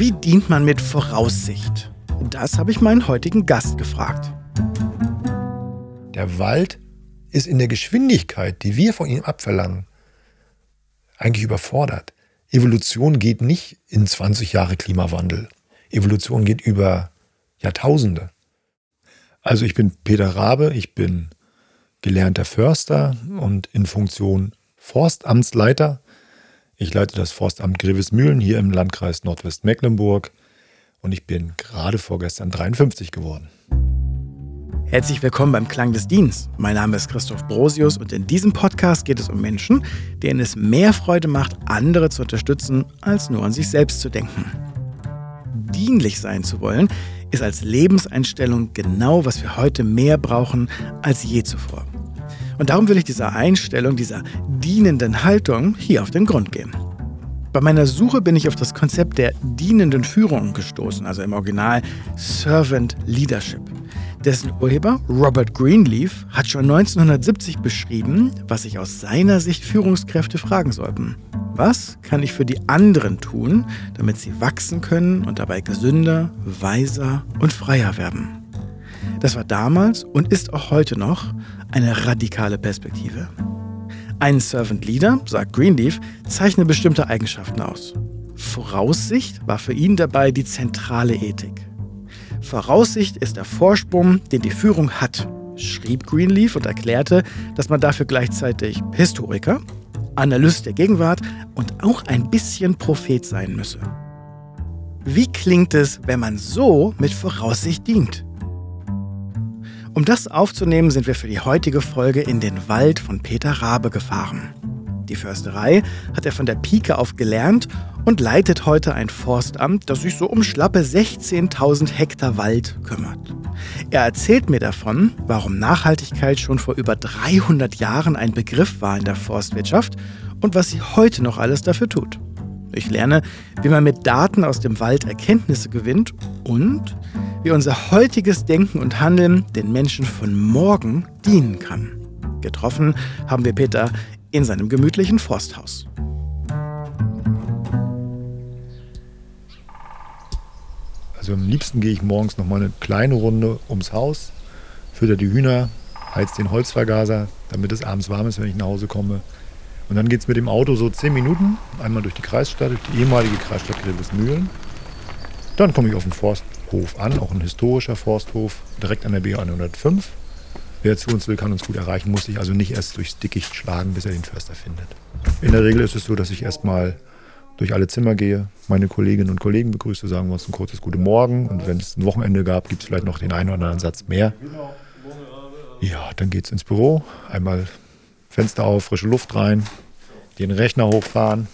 Wie dient man mit Voraussicht? Das habe ich meinen heutigen Gast gefragt. Der Wald ist in der Geschwindigkeit, die wir von ihm abverlangen, eigentlich überfordert. Evolution geht nicht in 20 Jahre Klimawandel. Evolution geht über Jahrtausende. Also ich bin Peter Rabe, ich bin gelernter Förster und in Funktion Forstamtsleiter. Ich leite das Forstamt Grevesmühlen hier im Landkreis Nordwestmecklenburg und ich bin gerade vorgestern 53 geworden. Herzlich willkommen beim Klang des Dienstes. Mein Name ist Christoph Brosius und in diesem Podcast geht es um Menschen, denen es mehr Freude macht, andere zu unterstützen, als nur an sich selbst zu denken. Dienlich sein zu wollen, ist als Lebenseinstellung genau, was wir heute mehr brauchen als je zuvor. Und darum will ich dieser Einstellung, dieser dienenden Haltung hier auf den Grund gehen. Bei meiner Suche bin ich auf das Konzept der dienenden Führung gestoßen, also im Original Servant Leadership. Dessen Urheber Robert Greenleaf hat schon 1970 beschrieben, was sich aus seiner Sicht Führungskräfte fragen sollten. Was kann ich für die anderen tun, damit sie wachsen können und dabei gesünder, weiser und freier werden? Das war damals und ist auch heute noch eine radikale Perspektive. Ein Servant Leader, sagt Greenleaf, zeichnet bestimmte Eigenschaften aus. Voraussicht war für ihn dabei die zentrale Ethik. Voraussicht ist der Vorsprung, den die Führung hat, schrieb Greenleaf und erklärte, dass man dafür gleichzeitig Historiker, Analyst der Gegenwart und auch ein bisschen Prophet sein müsse. Wie klingt es, wenn man so mit Voraussicht dient? Um das aufzunehmen, sind wir für die heutige Folge in den Wald von Peter Rabe gefahren. Die Försterei hat er von der Pike auf gelernt und leitet heute ein Forstamt, das sich so um schlappe 16.000 Hektar Wald kümmert. Er erzählt mir davon, warum Nachhaltigkeit schon vor über 300 Jahren ein Begriff war in der Forstwirtschaft und was sie heute noch alles dafür tut. Ich lerne, wie man mit Daten aus dem Wald Erkenntnisse gewinnt und wie unser heutiges Denken und Handeln den Menschen von morgen dienen kann. Getroffen haben wir Peter in seinem gemütlichen Forsthaus. Also am liebsten gehe ich morgens noch mal eine kleine Runde ums Haus, fütter die Hühner, heiz den Holzvergaser, damit es abends warm ist, wenn ich nach Hause komme. Und dann geht es mit dem Auto so zehn Minuten, einmal durch die Kreisstadt, durch die ehemalige Kreisstadt Grevesmühlen. Dann komme ich auf den Forsthof an, auch ein historischer Forsthof, direkt an der B105. Wer zu uns will, kann uns gut erreichen, muss sich also nicht erst durchs Dickicht schlagen, bis er den Förster findet. In der Regel ist es so, dass ich erstmal durch alle Zimmer gehe, meine Kolleginnen und Kollegen begrüße, sagen wir uns ein kurzes Gute Morgen und wenn es ein Wochenende gab, gibt es vielleicht noch den einen oder anderen Satz mehr. Ja, dann geht es ins Büro, einmal Fenster auf, frische Luft rein, den Rechner hochfahren,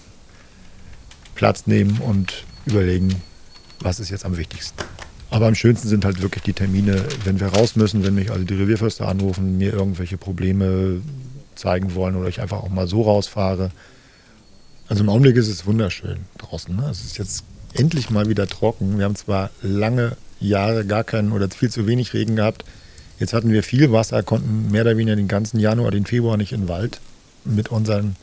Platz nehmen und überlegen, was ist jetzt am wichtigsten. Aber am schönsten sind halt wirklich die Termine, wenn wir raus müssen, wenn mich also die Revierförster anrufen, mir irgendwelche Probleme zeigen wollen oder ich einfach auch mal so rausfahre. Also im Augenblick ist es wunderschön draußen. Ne? Es ist jetzt endlich mal wieder trocken. Wir haben zwar lange Jahre gar keinen oder viel zu wenig Regen gehabt. Jetzt hatten wir viel Wasser, konnten mehr oder weniger den ganzen Januar, den Februar nicht in den Wald mit unseren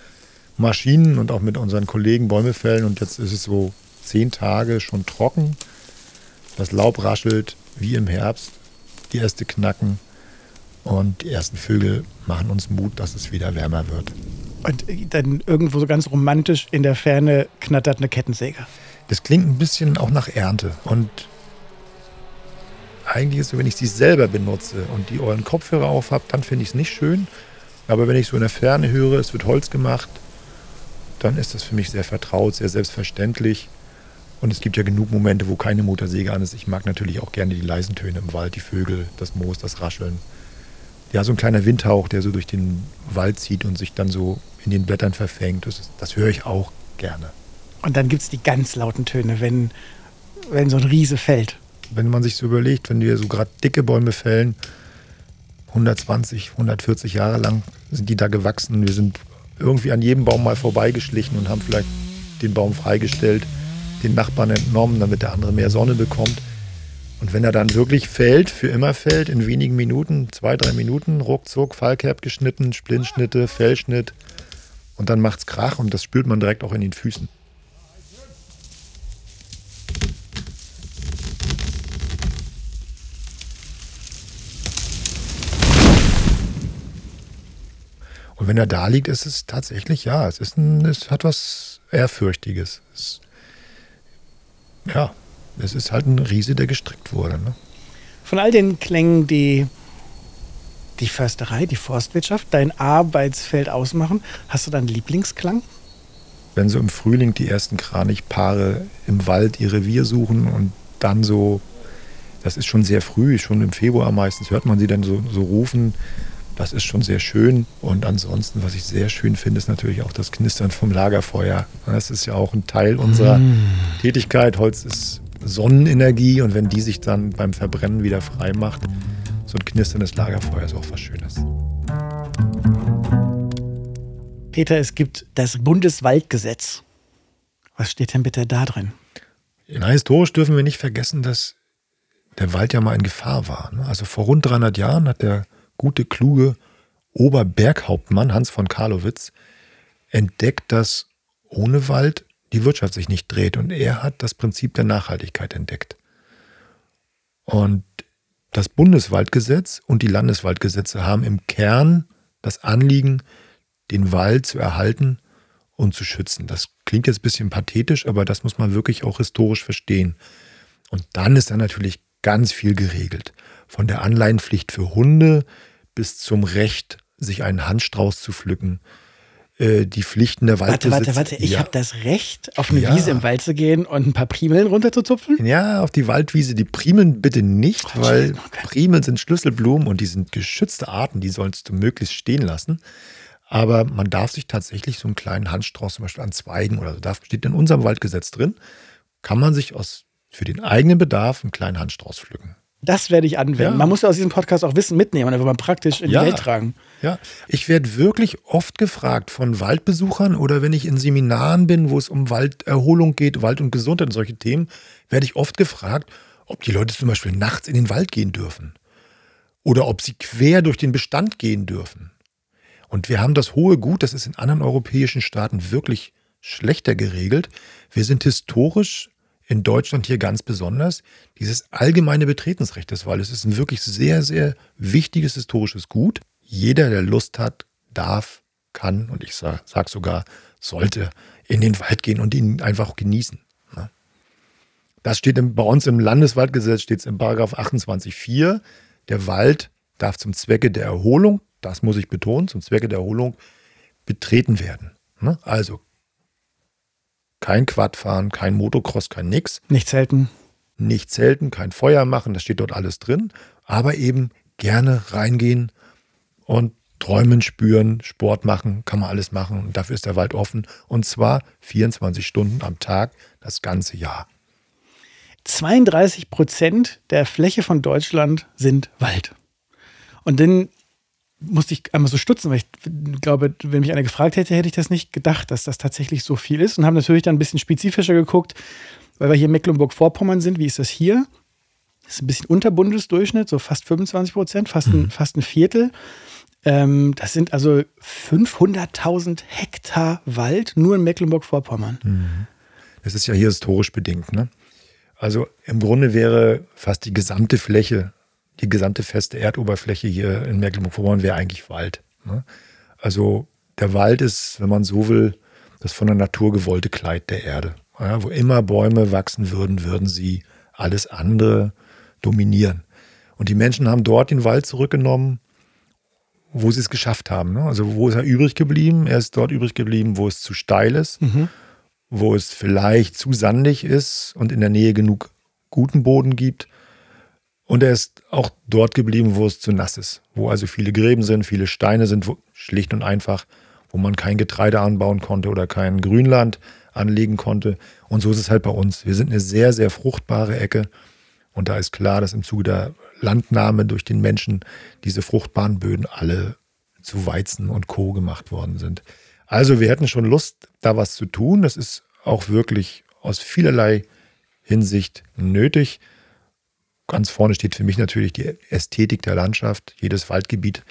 Maschinen und auch mit unseren Kollegen Bäume fällen. Und jetzt ist es so zehn Tage schon trocken. Das Laub raschelt wie im Herbst, die Äste knacken und die ersten Vögel machen uns Mut, dass es wieder wärmer wird. Und dann irgendwo so ganz romantisch in der Ferne knattert eine Kettensäge. Das klingt ein bisschen auch nach Ernte. Und eigentlich ist wenn ich sie selber benutze und die euren Kopfhörer auf habe, dann finde ich es nicht schön. Aber wenn ich so in der Ferne höre, es wird Holz gemacht, dann ist das für mich sehr vertraut, sehr selbstverständlich. Und es gibt ja genug Momente, wo keine Motorsäge an ist. Ich mag natürlich auch gerne die leisen Töne im Wald, die Vögel, das Moos, das Rascheln. Ja, so ein kleiner Windhauch, der so durch den Wald zieht und sich dann so in den Blättern verfängt. Das, das höre ich auch gerne. Und dann gibt es die ganz lauten Töne, wenn, wenn so ein Riese fällt. Wenn man sich so überlegt, wenn wir so gerade dicke Bäume fällen, 120, 140 Jahre lang sind die da gewachsen. Wir sind irgendwie an jedem Baum mal vorbeigeschlichen und haben vielleicht den Baum freigestellt den Nachbarn entnommen, damit der andere mehr Sonne bekommt. Und wenn er dann wirklich fällt, für immer fällt, in wenigen Minuten, zwei, drei Minuten, ruckzuck, Fallkerb geschnitten, Splintschnitte, Fellschnitt und dann macht's Krach und das spürt man direkt auch in den Füßen. Und wenn er da liegt, ist es tatsächlich, ja, es, ist ein, es hat was Ehrfürchtiges. Es, ja, es ist halt ein Riese, der gestrickt wurde. Ne? Von all den Klängen, die die Försterei, die Forstwirtschaft, dein Arbeitsfeld ausmachen, hast du da einen Lieblingsklang? Wenn so im Frühling die ersten Kranichpaare im Wald ihr Revier suchen und dann so, das ist schon sehr früh, schon im Februar meistens hört man sie dann so, so rufen. Das ist schon sehr schön. Und ansonsten, was ich sehr schön finde, ist natürlich auch das Knistern vom Lagerfeuer. Das ist ja auch ein Teil unserer mm. Tätigkeit. Holz ist Sonnenenergie und wenn die sich dann beim Verbrennen wieder frei macht, so ein knisterndes Lagerfeuer ist auch was Schönes. Peter, es gibt das Bundeswaldgesetz. Was steht denn bitte da drin? Na, historisch dürfen wir nicht vergessen, dass der Wald ja mal in Gefahr war. Ne? Also vor rund 300 Jahren hat der gute, kluge Oberberghauptmann Hans von Karlowitz entdeckt, dass ohne Wald die Wirtschaft sich nicht dreht. Und er hat das Prinzip der Nachhaltigkeit entdeckt. Und das Bundeswaldgesetz und die Landeswaldgesetze haben im Kern das Anliegen, den Wald zu erhalten und zu schützen. Das klingt jetzt ein bisschen pathetisch, aber das muss man wirklich auch historisch verstehen. Und dann ist da natürlich ganz viel geregelt. Von der Anleihenpflicht für Hunde bis zum Recht, sich einen Handstrauß zu pflücken, äh, die Pflichten der Waldbesitzer. Warte, warte, warte. Ich ja. habe das Recht, auf eine ja. Wiese im Wald zu gehen und ein paar Primeln runterzuzupfen? Ja, auf die Waldwiese. Die Primeln bitte nicht, oh, weil. Primeln sind Schlüsselblumen und die sind geschützte Arten, die sollst du möglichst stehen lassen. Aber man darf sich tatsächlich so einen kleinen Handstrauß zum Beispiel an Zweigen oder so, da steht in unserem Waldgesetz drin, kann man sich aus, für den eigenen Bedarf einen kleinen Handstrauß pflücken. Das werde ich anwenden. Ja. Man muss ja aus diesem Podcast auch Wissen mitnehmen, dann will man praktisch in die Welt tragen. Ja, ich werde wirklich oft gefragt von Waldbesuchern oder wenn ich in Seminaren bin, wo es um Walderholung geht, Wald und Gesundheit und solche Themen, werde ich oft gefragt, ob die Leute zum Beispiel nachts in den Wald gehen dürfen. Oder ob sie quer durch den Bestand gehen dürfen. Und wir haben das hohe Gut, das ist in anderen europäischen Staaten wirklich schlechter geregelt. Wir sind historisch in Deutschland hier ganz besonders. Dieses allgemeine Betretensrecht des Waldes ist ein wirklich sehr, sehr wichtiges historisches Gut. Jeder, der Lust hat, darf, kann und ich sage sag sogar, sollte in den Wald gehen und ihn einfach genießen. Ne? Das steht bei uns im Landeswaldgesetz, steht es im Paragraph 28.4. Der Wald darf zum Zwecke der Erholung, das muss ich betonen, zum Zwecke der Erholung betreten werden. Ne? Also kein Quadfahren, kein Motocross, kein nix. Nicht zelten. Nicht zelten, kein Feuer machen, das steht dort alles drin. Aber eben gerne reingehen und träumen, spüren, Sport machen, kann man alles machen. Und dafür ist der Wald offen. Und zwar 24 Stunden am Tag, das ganze Jahr. 32 Prozent der Fläche von Deutschland sind Wald. Und dann musste ich einmal so stutzen, weil ich glaube, wenn mich einer gefragt hätte, hätte ich das nicht gedacht, dass das tatsächlich so viel ist. Und habe natürlich dann ein bisschen spezifischer geguckt, weil wir hier in Mecklenburg-Vorpommern sind. Wie ist das hier? Das ist ein bisschen unter Bundesdurchschnitt, so fast 25 Prozent, fast, ein, mhm. fast ein Viertel. Ähm, das sind also 500.000 Hektar Wald nur in Mecklenburg-Vorpommern. Mhm. Das ist ja hier historisch bedingt. Ne? Also im Grunde wäre fast die gesamte Fläche die gesamte feste Erdoberfläche hier in Mecklenburg-Vorpommern wäre eigentlich Wald. Ne? Also der Wald ist, wenn man so will, das von der Natur gewollte Kleid der Erde. Ja, wo immer Bäume wachsen würden, würden sie alles andere dominieren. Und die Menschen haben dort den Wald zurückgenommen, wo sie es geschafft haben. Ne? Also wo ist er übrig geblieben? Er ist dort übrig geblieben, wo es zu steil ist, mhm. wo es vielleicht zu sandig ist und in der Nähe genug guten Boden gibt und er ist auch dort geblieben, wo es zu nass ist, wo also viele Gräben sind, viele Steine sind, wo, schlicht und einfach, wo man kein Getreide anbauen konnte oder kein Grünland anlegen konnte. Und so ist es halt bei uns. Wir sind eine sehr, sehr fruchtbare Ecke. Und da ist klar, dass im Zuge der Landnahme durch den Menschen diese fruchtbaren Böden alle zu Weizen und Co. gemacht worden sind. Also wir hätten schon Lust, da was zu tun. Das ist auch wirklich aus vielerlei Hinsicht nötig. Ganz vorne steht für mich natürlich die Ästhetik der Landschaft. Jedes Waldgebiet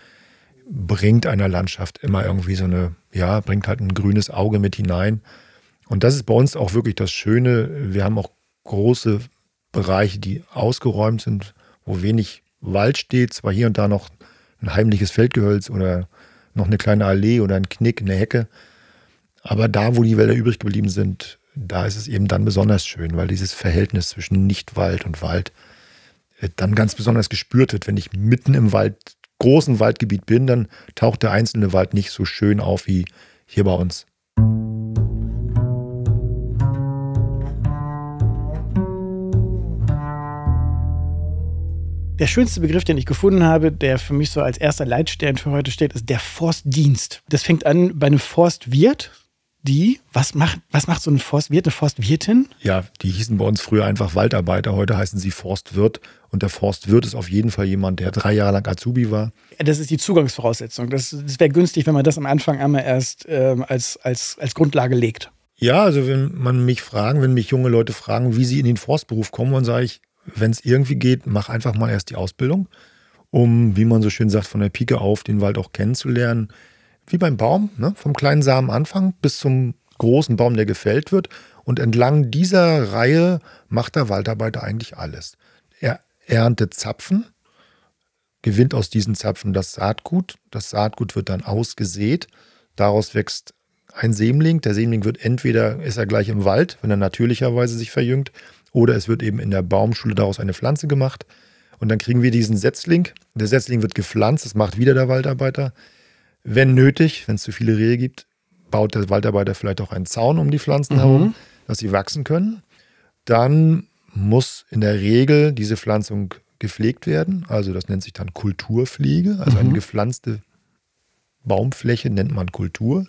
bringt einer Landschaft immer irgendwie so eine, ja, bringt halt ein grünes Auge mit hinein. Und das ist bei uns auch wirklich das Schöne. Wir haben auch große Bereiche, die ausgeräumt sind, wo wenig Wald steht, zwar hier und da noch ein heimliches Feldgehölz oder noch eine kleine Allee oder ein Knick, eine Hecke. Aber da, wo die Wälder übrig geblieben sind, da ist es eben dann besonders schön, weil dieses Verhältnis zwischen Nichtwald und Wald dann ganz besonders gespürt wird. Wenn ich mitten im Wald, großen Waldgebiet bin, dann taucht der einzelne Wald nicht so schön auf wie hier bei uns. Der schönste Begriff, den ich gefunden habe, der für mich so als erster Leitstern für heute steht, ist der Forstdienst. Das fängt an bei einem Forstwirt, die, was macht, was macht so ein Forstwirt, eine Forstwirtin? Ja, die hießen bei uns früher einfach Waldarbeiter, heute heißen sie Forstwirt. Und der Forstwirt ist auf jeden Fall jemand, der drei Jahre lang Azubi war. Das ist die Zugangsvoraussetzung. Das, das wäre günstig, wenn man das am Anfang einmal erst ähm, als, als, als Grundlage legt. Ja, also wenn man mich fragen, wenn mich junge Leute fragen, wie sie in den Forstberuf kommen, dann sage ich, wenn es irgendwie geht, mach einfach mal erst die Ausbildung, um, wie man so schön sagt, von der Pike auf den Wald auch kennenzulernen. Wie beim Baum, ne? vom kleinen Samen Anfang bis zum großen Baum, der gefällt wird. Und entlang dieser Reihe macht der Waldarbeiter eigentlich alles. Er erntet Zapfen, gewinnt aus diesen Zapfen das Saatgut. Das Saatgut wird dann ausgesät. Daraus wächst ein Sämling. Der Sämling wird entweder, ist er gleich im Wald, wenn er natürlicherweise sich verjüngt, oder es wird eben in der Baumschule daraus eine Pflanze gemacht. Und dann kriegen wir diesen Setzling. Der Setzling wird gepflanzt, das macht wieder der Waldarbeiter. Wenn nötig, wenn es zu viele Rehe gibt, baut der Waldarbeiter vielleicht auch einen Zaun um die Pflanzen mhm. herum, dass sie wachsen können. Dann muss in der Regel diese Pflanzung gepflegt werden. Also das nennt sich dann Kulturpflege. Also mhm. eine gepflanzte Baumfläche nennt man Kultur.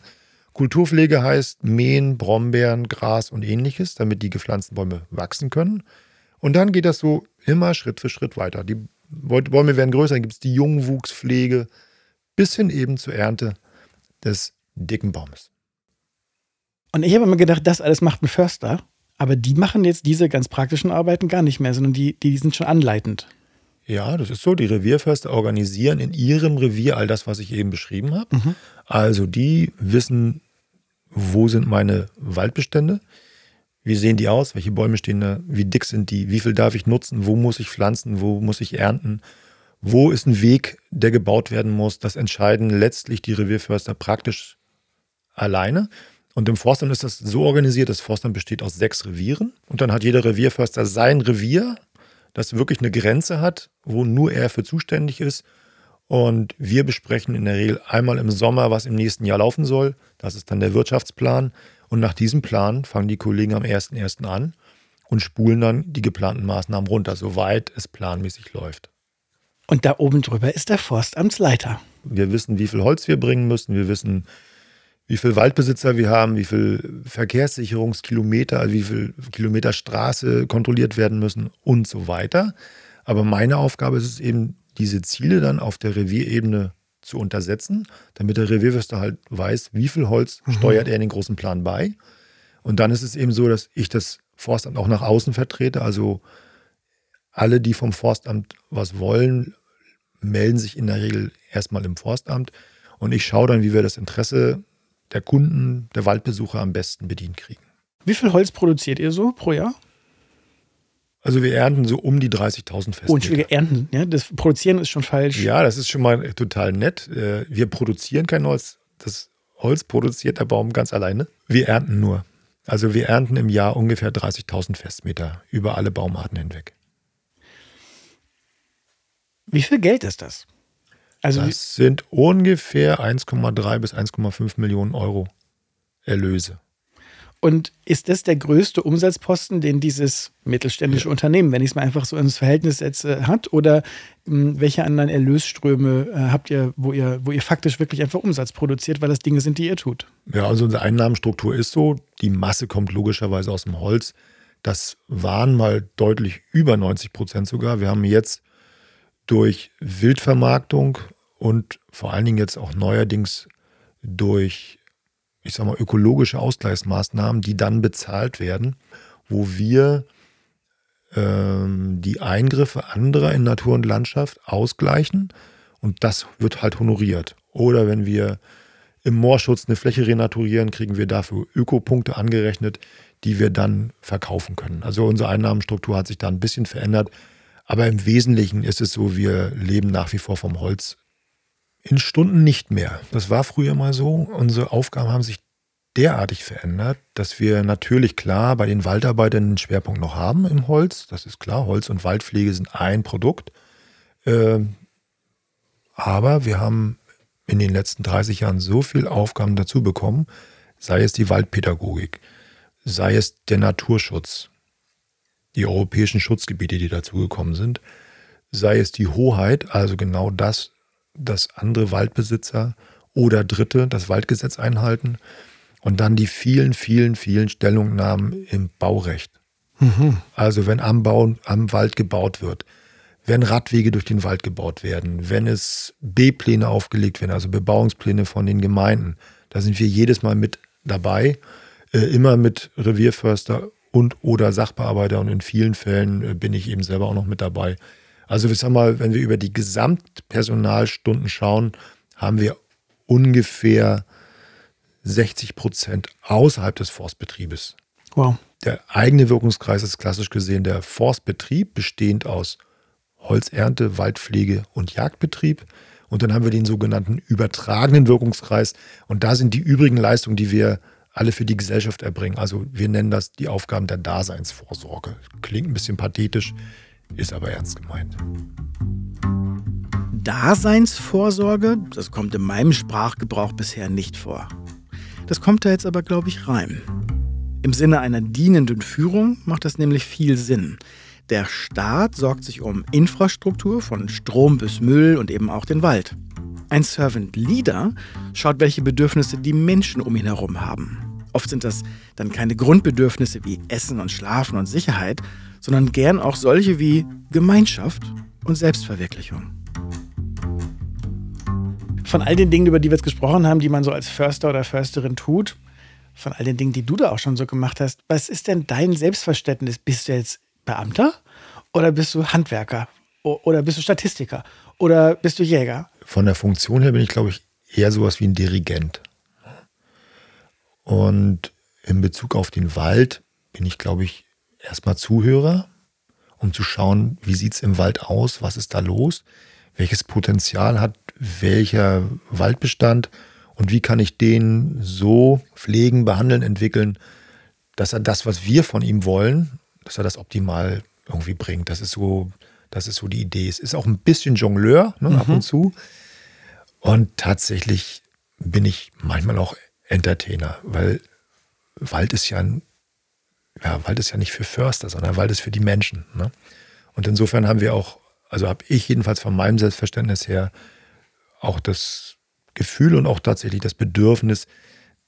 Kulturpflege heißt Mähen, Brombeeren, Gras und ähnliches, damit die gepflanzten Bäume wachsen können. Und dann geht das so immer Schritt für Schritt weiter. Die Bäume werden größer, dann gibt es die Jungwuchspflege bis hin eben zur Ernte des dicken Baumes. Und ich habe immer gedacht, das alles macht ein Förster, aber die machen jetzt diese ganz praktischen Arbeiten gar nicht mehr, sondern die, die sind schon anleitend. Ja, das ist so. Die Revierförster organisieren in ihrem Revier all das, was ich eben beschrieben habe. Mhm. Also die wissen, wo sind meine Waldbestände, wie sehen die aus, welche Bäume stehen da, wie dick sind die, wie viel darf ich nutzen, wo muss ich pflanzen, wo muss ich ernten, wo ist ein Weg, der gebaut werden muss. Das entscheiden letztlich die Revierförster praktisch alleine. Und im Forstamt ist das so organisiert, das Forstamt besteht aus sechs Revieren. Und dann hat jeder Revierförster sein Revier, das wirklich eine Grenze hat, wo nur er für zuständig ist. Und wir besprechen in der Regel einmal im Sommer, was im nächsten Jahr laufen soll. Das ist dann der Wirtschaftsplan. Und nach diesem Plan fangen die Kollegen am 1.1. an und spulen dann die geplanten Maßnahmen runter, soweit es planmäßig läuft. Und da oben drüber ist der Forstamtsleiter. Wir wissen, wie viel Holz wir bringen müssen. Wir wissen, wie viel Waldbesitzer wir haben, wie viel Verkehrssicherungskilometer, also wie viel Kilometer Straße kontrolliert werden müssen und so weiter. Aber meine Aufgabe ist es eben, diese Ziele dann auf der Revierebene zu untersetzen, damit der Revierwürster halt weiß, wie viel Holz mhm. steuert er in den großen Plan bei. Und dann ist es eben so, dass ich das Forstamt auch nach außen vertrete. Also alle, die vom Forstamt was wollen, melden sich in der Regel erstmal im Forstamt. Und ich schaue dann, wie wir das Interesse der Kunden, der Waldbesucher am besten bedient kriegen. Wie viel Holz produziert ihr so pro Jahr? Also wir ernten so um die 30.000 Festmeter. Oh, Entschuldige, ernten. Ja? Das Produzieren ist schon falsch. Ja, das ist schon mal total nett. Äh, wir produzieren kein Holz. Das Holz produziert der Baum ganz alleine. Wir ernten nur. Also wir ernten im Jahr ungefähr 30.000 Festmeter über alle Baumarten hinweg. Wie viel Geld ist das? Also das sind ungefähr 1,3 bis 1,5 Millionen Euro Erlöse. Und ist das der größte Umsatzposten, den dieses mittelständische ja. Unternehmen, wenn ich es mal einfach so ins Verhältnis setze, hat? Oder mh, hm, welche anderen Erlösströme äh, habt ihr wo, ihr, wo ihr faktisch wirklich einfach Umsatz produziert, weil das Dinge sind, die ihr tut? Ja, also unsere Einnahmenstruktur ist so, die Masse kommt logischerweise aus dem Holz. Das waren mal deutlich über 90 Prozent sogar. Wir haben jetzt durch Wildvermarktung und vor allen Dingen jetzt auch neuerdings durch ich sag mal, ökologische Ausgleichsmaßnahmen, die dann bezahlt werden, wo wir ähm, die Eingriffe anderer in Natur und Landschaft ausgleichen und das wird halt honoriert. Oder wenn wir im Moorschutz eine Fläche renaturieren, kriegen wir dafür Ökopunkte angerechnet, die wir dann verkaufen können. Also unsere Einnahmenstruktur hat sich da ein bisschen verändert, aber im Wesentlichen ist es so, wir leben nach wie vor vom Holz in Stunden nicht mehr. Das war früher mal so. Unsere Aufgaben haben sich derartig verändert, dass wir natürlich klar bei den Waldarbeitern einen Schwerpunkt noch haben im Holz. Das ist klar, Holz und Waldpflege sind ein Produkt. Ähm, aber wir haben in den letzten 30 Jahren so viele Aufgaben dazu bekommen, sei es die Waldpädagogik, sei es der Naturschutz, die europäischen Schutzgebiete, die dazugekommen sind, sei es die Hoheit, also genau das, dass andere Waldbesitzer oder Dritte das Waldgesetz einhalten und dann die vielen, vielen, vielen Stellungnahmen im Baurecht. Mhm. Also wenn am, Bau, am Wald gebaut wird, wenn Radwege durch den Wald gebaut werden, wenn es B-Pläne aufgelegt werden, also Bebauungspläne von den Gemeinden, da sind wir jedes Mal mit dabei, äh, immer mit Revierförster und oder Sachbearbeiter und in vielen Fällen äh, bin ich eben selber auch noch mit dabei. Also ich sag mal, wenn wir über die Gesamtpersonalstunden schauen, haben wir ungefähr 60 Prozent außerhalb des Forstbetriebes. Wow. Der eigene Wirkungskreis ist klassisch gesehen der Forstbetrieb, bestehend aus Holzernte, Waldpflege und Jagdbetrieb. Und dann haben wir den sogenannten übertragenen Wirkungskreis. Und da sind die übrigen Leistungen, die wir alle für die Gesellschaft erbringen. Also wir nennen das die Aufgaben der Daseinsvorsorge. Klingt ein bisschen pathetisch, ist aber ernst gemeint. Daseinsvorsorge, das kommt in meinem Sprachgebrauch bisher nicht vor. Das kommt da jetzt aber, glaube ich, rein. Im Sinne einer dienenden Führung macht das nämlich viel Sinn. Der Staat sorgt sich um Infrastruktur von Strom bis Müll und eben auch den Wald. Ein Servant Leader schaut, welche Bedürfnisse die Menschen um ihn herum haben. Oft sind das dann keine Grundbedürfnisse wie Essen und Schlafen und Sicherheit, sondern gern auch solche wie Gemeinschaft und Selbstverwirklichung. Von all den Dingen, über die wir jetzt gesprochen haben, die man so als Förster oder Försterin tut, von all den Dingen, die du da auch schon so gemacht hast, was ist denn dein Selbstverständnis? Bist du jetzt Beamter oder bist du Handwerker oder bist du Statistiker oder bist du Jäger? Von der Funktion her bin ich, glaube ich, eher sowas wie ein Dirigent. Und in Bezug auf den Wald bin ich, glaube ich, erstmal Zuhörer, um zu schauen, wie sieht es im Wald aus, was ist da los, welches Potenzial hat welcher Waldbestand und wie kann ich den so pflegen, behandeln, entwickeln, dass er das, was wir von ihm wollen, dass er das optimal irgendwie bringt. Das ist so, das ist so die Idee. Es ist auch ein bisschen Jongleur ne, mhm. ab und zu. Und tatsächlich bin ich manchmal auch Entertainer, weil Wald ist ja ein ja, Wald ist ja nicht für Förster, sondern Wald ist für die Menschen. Ne? Und insofern haben wir auch, also habe ich jedenfalls von meinem Selbstverständnis her auch das Gefühl und auch tatsächlich das Bedürfnis,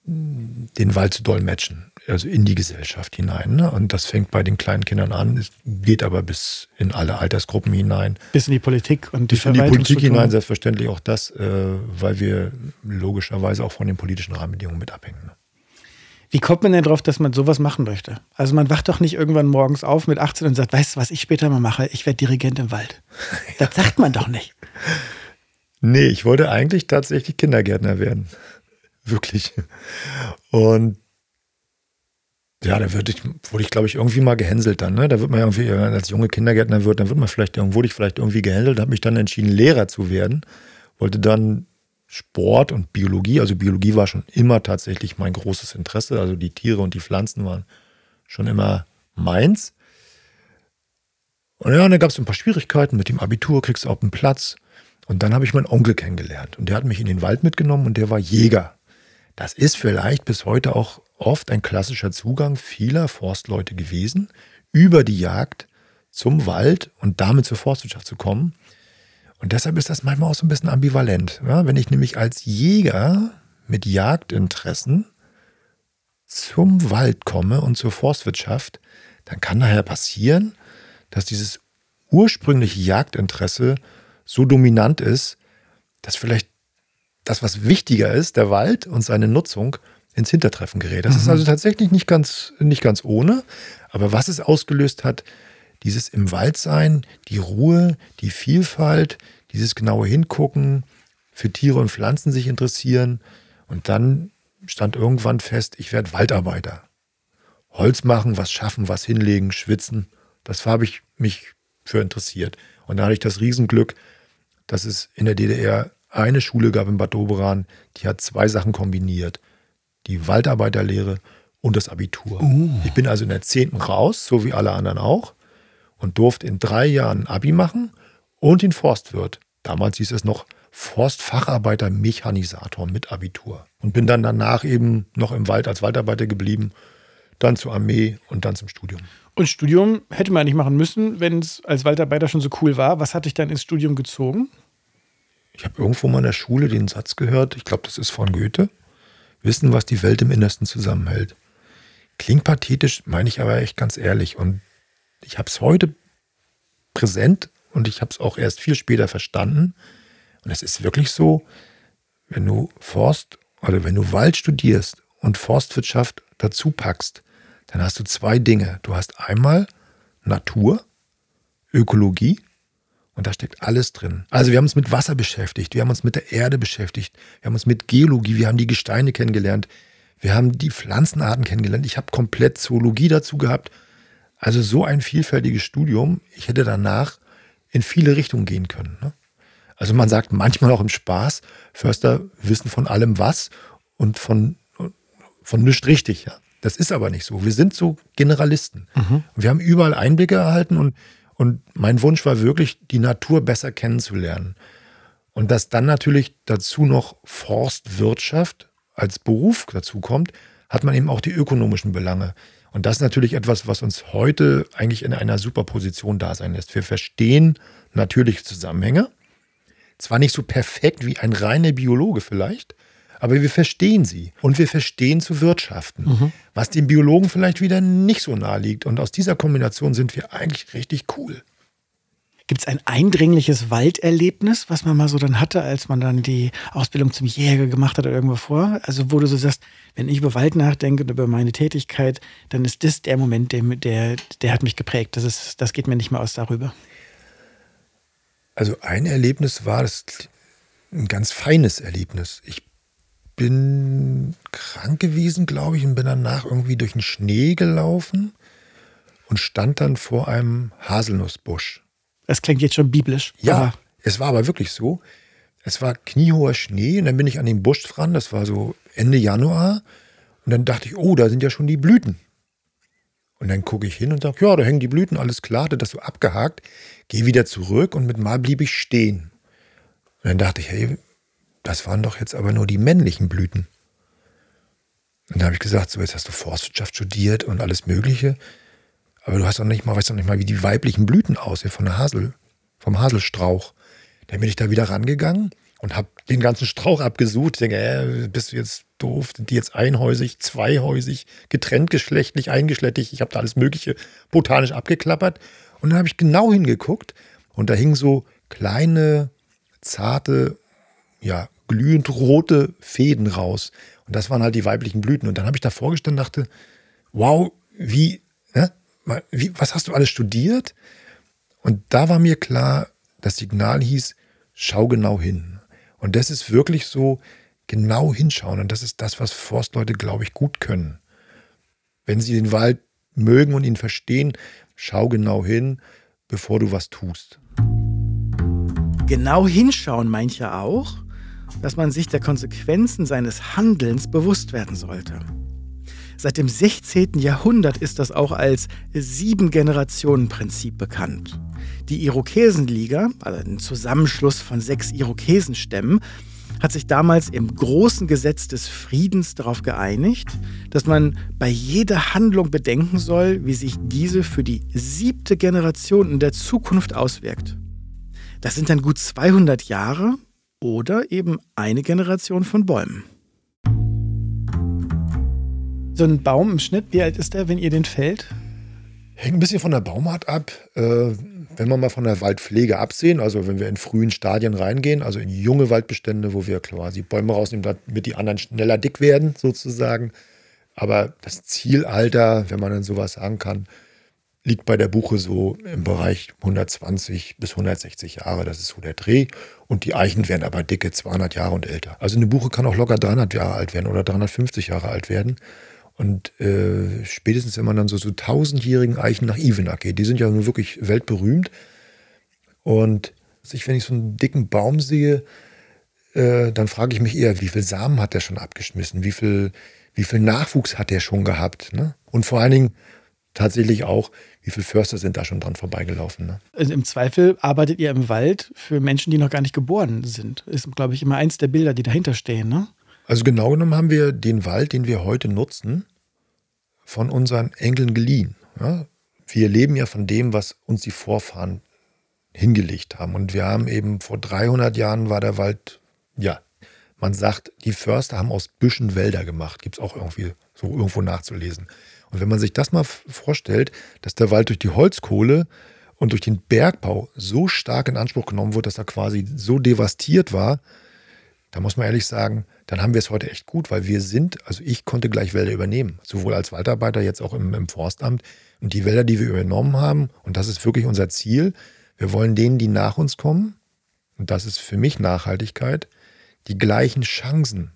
den Wald zu dolmetschen, also in die Gesellschaft hinein. Ne? Und das fängt bei den kleinen Kindern an, es geht aber bis in alle Altersgruppen hinein. Bis in die Politik und die Bis in die Politik hinein, selbstverständlich auch das, äh, weil wir logischerweise auch von den politischen Rahmenbedingungen mit abhängen. Ne? Wie kommt man denn drauf, dass man sowas machen möchte? Also man wacht doch nicht irgendwann morgens auf mit 18 und sagt, weißt du, was ich später mal mache? Ich werde Dirigent im Wald. Das sagt man doch nicht. Nee, ich wollte eigentlich tatsächlich Kindergärtner werden. Wirklich. Und ja, da würde ich, wurde ich, glaube ich, irgendwie mal gehänselt dann. Ne? Da wird man irgendwie, als junge Kindergärtner wird, dann wird man vielleicht, wurde ich vielleicht irgendwie gehänselt, habe mich dann entschieden, Lehrer zu werden. Wollte dann Sport und Biologie, also Biologie war schon immer tatsächlich mein großes Interesse. Also die Tiere und die Pflanzen waren schon immer meins. Und ja, dann gab es ein paar Schwierigkeiten mit dem Abitur, kriegst du auch einen Platz. Und dann habe ich meinen Onkel kennengelernt und der hat mich in den Wald mitgenommen und der war Jäger. Das ist vielleicht bis heute auch oft ein klassischer Zugang vieler Forstleute gewesen, über die Jagd zum Wald und damit zur Forstwirtschaft zu kommen. Und deshalb ist das manchmal auch so ein bisschen ambivalent. Ja? Wenn ich nämlich als Jäger mit Jagdinteressen zum Wald komme und zur Forstwirtschaft, dann kann daher passieren, dass dieses ursprüngliche Jagdinteresse so dominant ist, dass vielleicht das, was wichtiger ist, der Wald und seine Nutzung, ins Hintertreffen gerät. Das mhm. ist also tatsächlich nicht ganz, nicht ganz ohne. Aber was es ausgelöst hat, dieses im Wald sein, die Ruhe, die Vielfalt, dieses genaue Hingucken, für Tiere und Pflanzen sich interessieren. Und dann stand irgendwann fest, ich werde Waldarbeiter. Holz machen, was schaffen, was hinlegen, schwitzen. Das habe ich mich für interessiert. Und da hatte ich das Riesenglück, dass es in der DDR eine Schule gab in Bad Doberan, die hat zwei Sachen kombiniert. Die Waldarbeiterlehre und das Abitur. Uh. Ich bin also in der 10. raus, so wie alle anderen auch, und durfte in drei Jahren Abi machen und den Forstwirt. Damals hieß es noch Forstfacharbeiter Mechanisator mit Abitur. Und bin dann danach eben noch im Wald als Waldarbeiter geblieben, dann zur Armee und dann zum Studium. Und Studium hätte man nicht machen müssen, wenn es als Waldarbeiter schon so cool war. Was hat dich dann ins Studium gezogen? Ich habe irgendwo mal in der Schule den Satz gehört, ich glaube, das ist von Goethe. Wissen, was die Welt im Innersten zusammenhält. Klingt pathetisch, meine ich aber echt ganz ehrlich. Und ich habe es heute präsent und ich habe es auch erst viel später verstanden. Und es ist wirklich so, wenn du Forst oder wenn du Wald studierst und Forstwirtschaft dazu packst, dann hast du zwei Dinge. Du hast einmal Natur, Ökologie und da steckt alles drin. Also wir haben uns mit Wasser beschäftigt, wir haben uns mit der Erde beschäftigt, wir haben uns mit Geologie, wir haben die Gesteine kennengelernt, wir haben die Pflanzenarten kennengelernt. Ich habe komplett Zoologie dazu gehabt. Also so ein vielfältiges Studium. Ich hätte danach in viele Richtungen gehen können. Ne? Also man sagt manchmal auch im Spaß, Förster wissen von allem was und von, von nichts richtig. Ja. Das ist aber nicht so. Wir sind so Generalisten. Mhm. Wir haben überall Einblicke erhalten und und mein Wunsch war wirklich, die Natur besser kennenzulernen. Und dass dann natürlich dazu noch Forstwirtschaft als Beruf dazu kommt, hat man eben auch die ökonomischen Belange. Und das ist natürlich etwas, was uns heute eigentlich in einer super Position da sein lässt. Wir verstehen natürliche Zusammenhänge. Zwar nicht so perfekt wie ein reiner Biologe vielleicht, aber wir verstehen sie und wir verstehen zu wirtschaften, mhm. was dem Biologen vielleicht wieder nicht so nahe liegt. Und aus dieser Kombination sind wir eigentlich richtig cool. Gibt es ein eindringliches Walderlebnis, was man mal so dann hatte, als man dann die Ausbildung zum Jäger gemacht hat oder irgendwo vor? Also wo du so sagst, wenn ich über Wald nachdenke und über meine Tätigkeit, dann ist das der Moment, der, der, der hat mich geprägt. Das, ist, das geht mir nicht mehr aus darüber. Also ein Erlebnis war das ein ganz feines Erlebnis. Ich bin krank gewesen, glaube ich, und bin danach irgendwie durch den Schnee gelaufen und stand dann vor einem Haselnussbusch. Das klingt jetzt schon biblisch. Ja, es war aber wirklich so. Es war kniehoher Schnee und dann bin ich an den Busch dran, das war so Ende Januar. Und dann dachte ich, oh, da sind ja schon die Blüten. Und dann gucke ich hin und sage, ja, da hängen die Blüten, alles klar, das so abgehakt. Gehe wieder zurück und mit Mal blieb ich stehen. Und dann dachte ich, hey, das waren doch jetzt aber nur die männlichen Blüten. Und da habe ich gesagt, so jetzt hast du Forstwirtschaft studiert und alles Mögliche, aber du hast doch nicht mal, weißt doch nicht mal, wie die weiblichen Blüten aussehen von der Hasel, vom Haselstrauch. Dann bin ich da wieder rangegangen und habe den ganzen Strauch abgesucht. Ich denke, äh, bist du jetzt doof? Sind die jetzt einhäusig, zweihäusig, getrennt geschlechtlich, eingeschlechtlich? Ich habe da alles Mögliche botanisch abgeklappert. Und dann habe ich genau hingeguckt und da hingen so kleine, zarte, ja, glühend rote Fäden raus. Und das waren halt die weiblichen Blüten. Und dann habe ich da vorgestanden und dachte, wow, wie, ne? wie, was hast du alles studiert? Und da war mir klar, das Signal hieß, schau genau hin. Und das ist wirklich so, genau hinschauen. Und das ist das, was Forstleute, glaube ich, gut können. Wenn sie den Wald mögen und ihn verstehen, schau genau hin, bevor du was tust. Genau hinschauen ja auch, dass man sich der Konsequenzen seines Handelns bewusst werden sollte. Seit dem 16. Jahrhundert ist das auch als Sieben-Generationen-Prinzip bekannt. Die Irokesenliga, also ein Zusammenschluss von sechs Irokesenstämmen, hat sich damals im großen Gesetz des Friedens darauf geeinigt, dass man bei jeder Handlung bedenken soll, wie sich diese für die siebte Generation in der Zukunft auswirkt. Das sind dann gut 200 Jahre, oder eben eine Generation von Bäumen. So ein Baum im Schnitt, wie alt ist der, wenn ihr den fällt? Hängt ein bisschen von der Baumart ab. Äh, wenn wir mal von der Waldpflege absehen, also wenn wir in frühen Stadien reingehen, also in junge Waldbestände, wo wir quasi Bäume rausnehmen, damit die anderen schneller dick werden, sozusagen. Aber das Zielalter, wenn man dann sowas sagen kann, liegt bei der Buche so im Bereich 120 bis 160 Jahre. Das ist so der Dreh. Und die Eichen werden aber dicke 200 Jahre und älter. Also eine Buche kann auch locker 300 Jahre alt werden oder 350 Jahre alt werden. Und äh, spätestens, wenn man dann so, so tausendjährigen Eichen nach Ivenack geht, die sind ja nun wirklich weltberühmt. Und ich, wenn ich so einen dicken Baum sehe, äh, dann frage ich mich eher, wie viel Samen hat der schon abgeschmissen? Wie viel, wie viel Nachwuchs hat der schon gehabt? Ne? Und vor allen Dingen tatsächlich auch, wie viele Förster sind da schon dran vorbeigelaufen? Ne? Also Im Zweifel arbeitet ihr im Wald für Menschen, die noch gar nicht geboren sind. Ist, glaube ich, immer eins der Bilder, die dahinter stehen. Ne? Also genau genommen haben wir den Wald, den wir heute nutzen, von unseren Enkeln geliehen. Ja? Wir leben ja von dem, was uns die Vorfahren hingelegt haben. Und wir haben eben vor 300 Jahren war der Wald, ja, man sagt, die Förster haben aus Büschen Wälder gemacht. Gibt es auch irgendwie so irgendwo nachzulesen. Und wenn man sich das mal vorstellt, dass der Wald durch die Holzkohle und durch den Bergbau so stark in Anspruch genommen wurde, dass er quasi so devastiert war, da muss man ehrlich sagen, dann haben wir es heute echt gut, weil wir sind, also ich konnte gleich Wälder übernehmen, sowohl als Waldarbeiter, jetzt auch im, im Forstamt. Und die Wälder, die wir übernommen haben, und das ist wirklich unser Ziel, wir wollen denen, die nach uns kommen, und das ist für mich Nachhaltigkeit, die gleichen Chancen,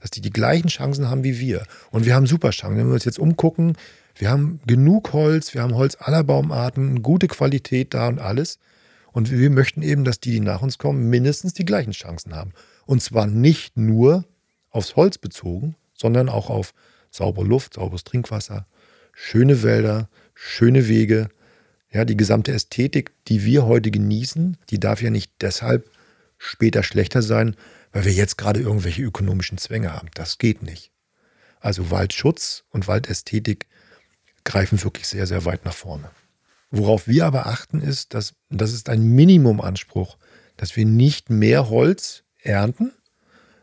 dass die die gleichen Chancen haben wie wir. Und wir haben super Chancen. Wenn wir uns jetzt umgucken, wir haben genug Holz, wir haben Holz aller Baumarten, gute Qualität da und alles. Und wir möchten eben, dass die, die nach uns kommen, mindestens die gleichen Chancen haben. Und zwar nicht nur aufs Holz bezogen, sondern auch auf saubere Luft, sauberes Trinkwasser, schöne Wälder, schöne Wege. Ja, die gesamte Ästhetik, die wir heute genießen, die darf ja nicht deshalb später schlechter sein, weil wir jetzt gerade irgendwelche ökonomischen Zwänge haben. Das geht nicht. Also Waldschutz und Waldästhetik greifen wirklich sehr, sehr weit nach vorne. Worauf wir aber achten ist, dass das ist ein Minimumanspruch, dass wir nicht mehr Holz ernten,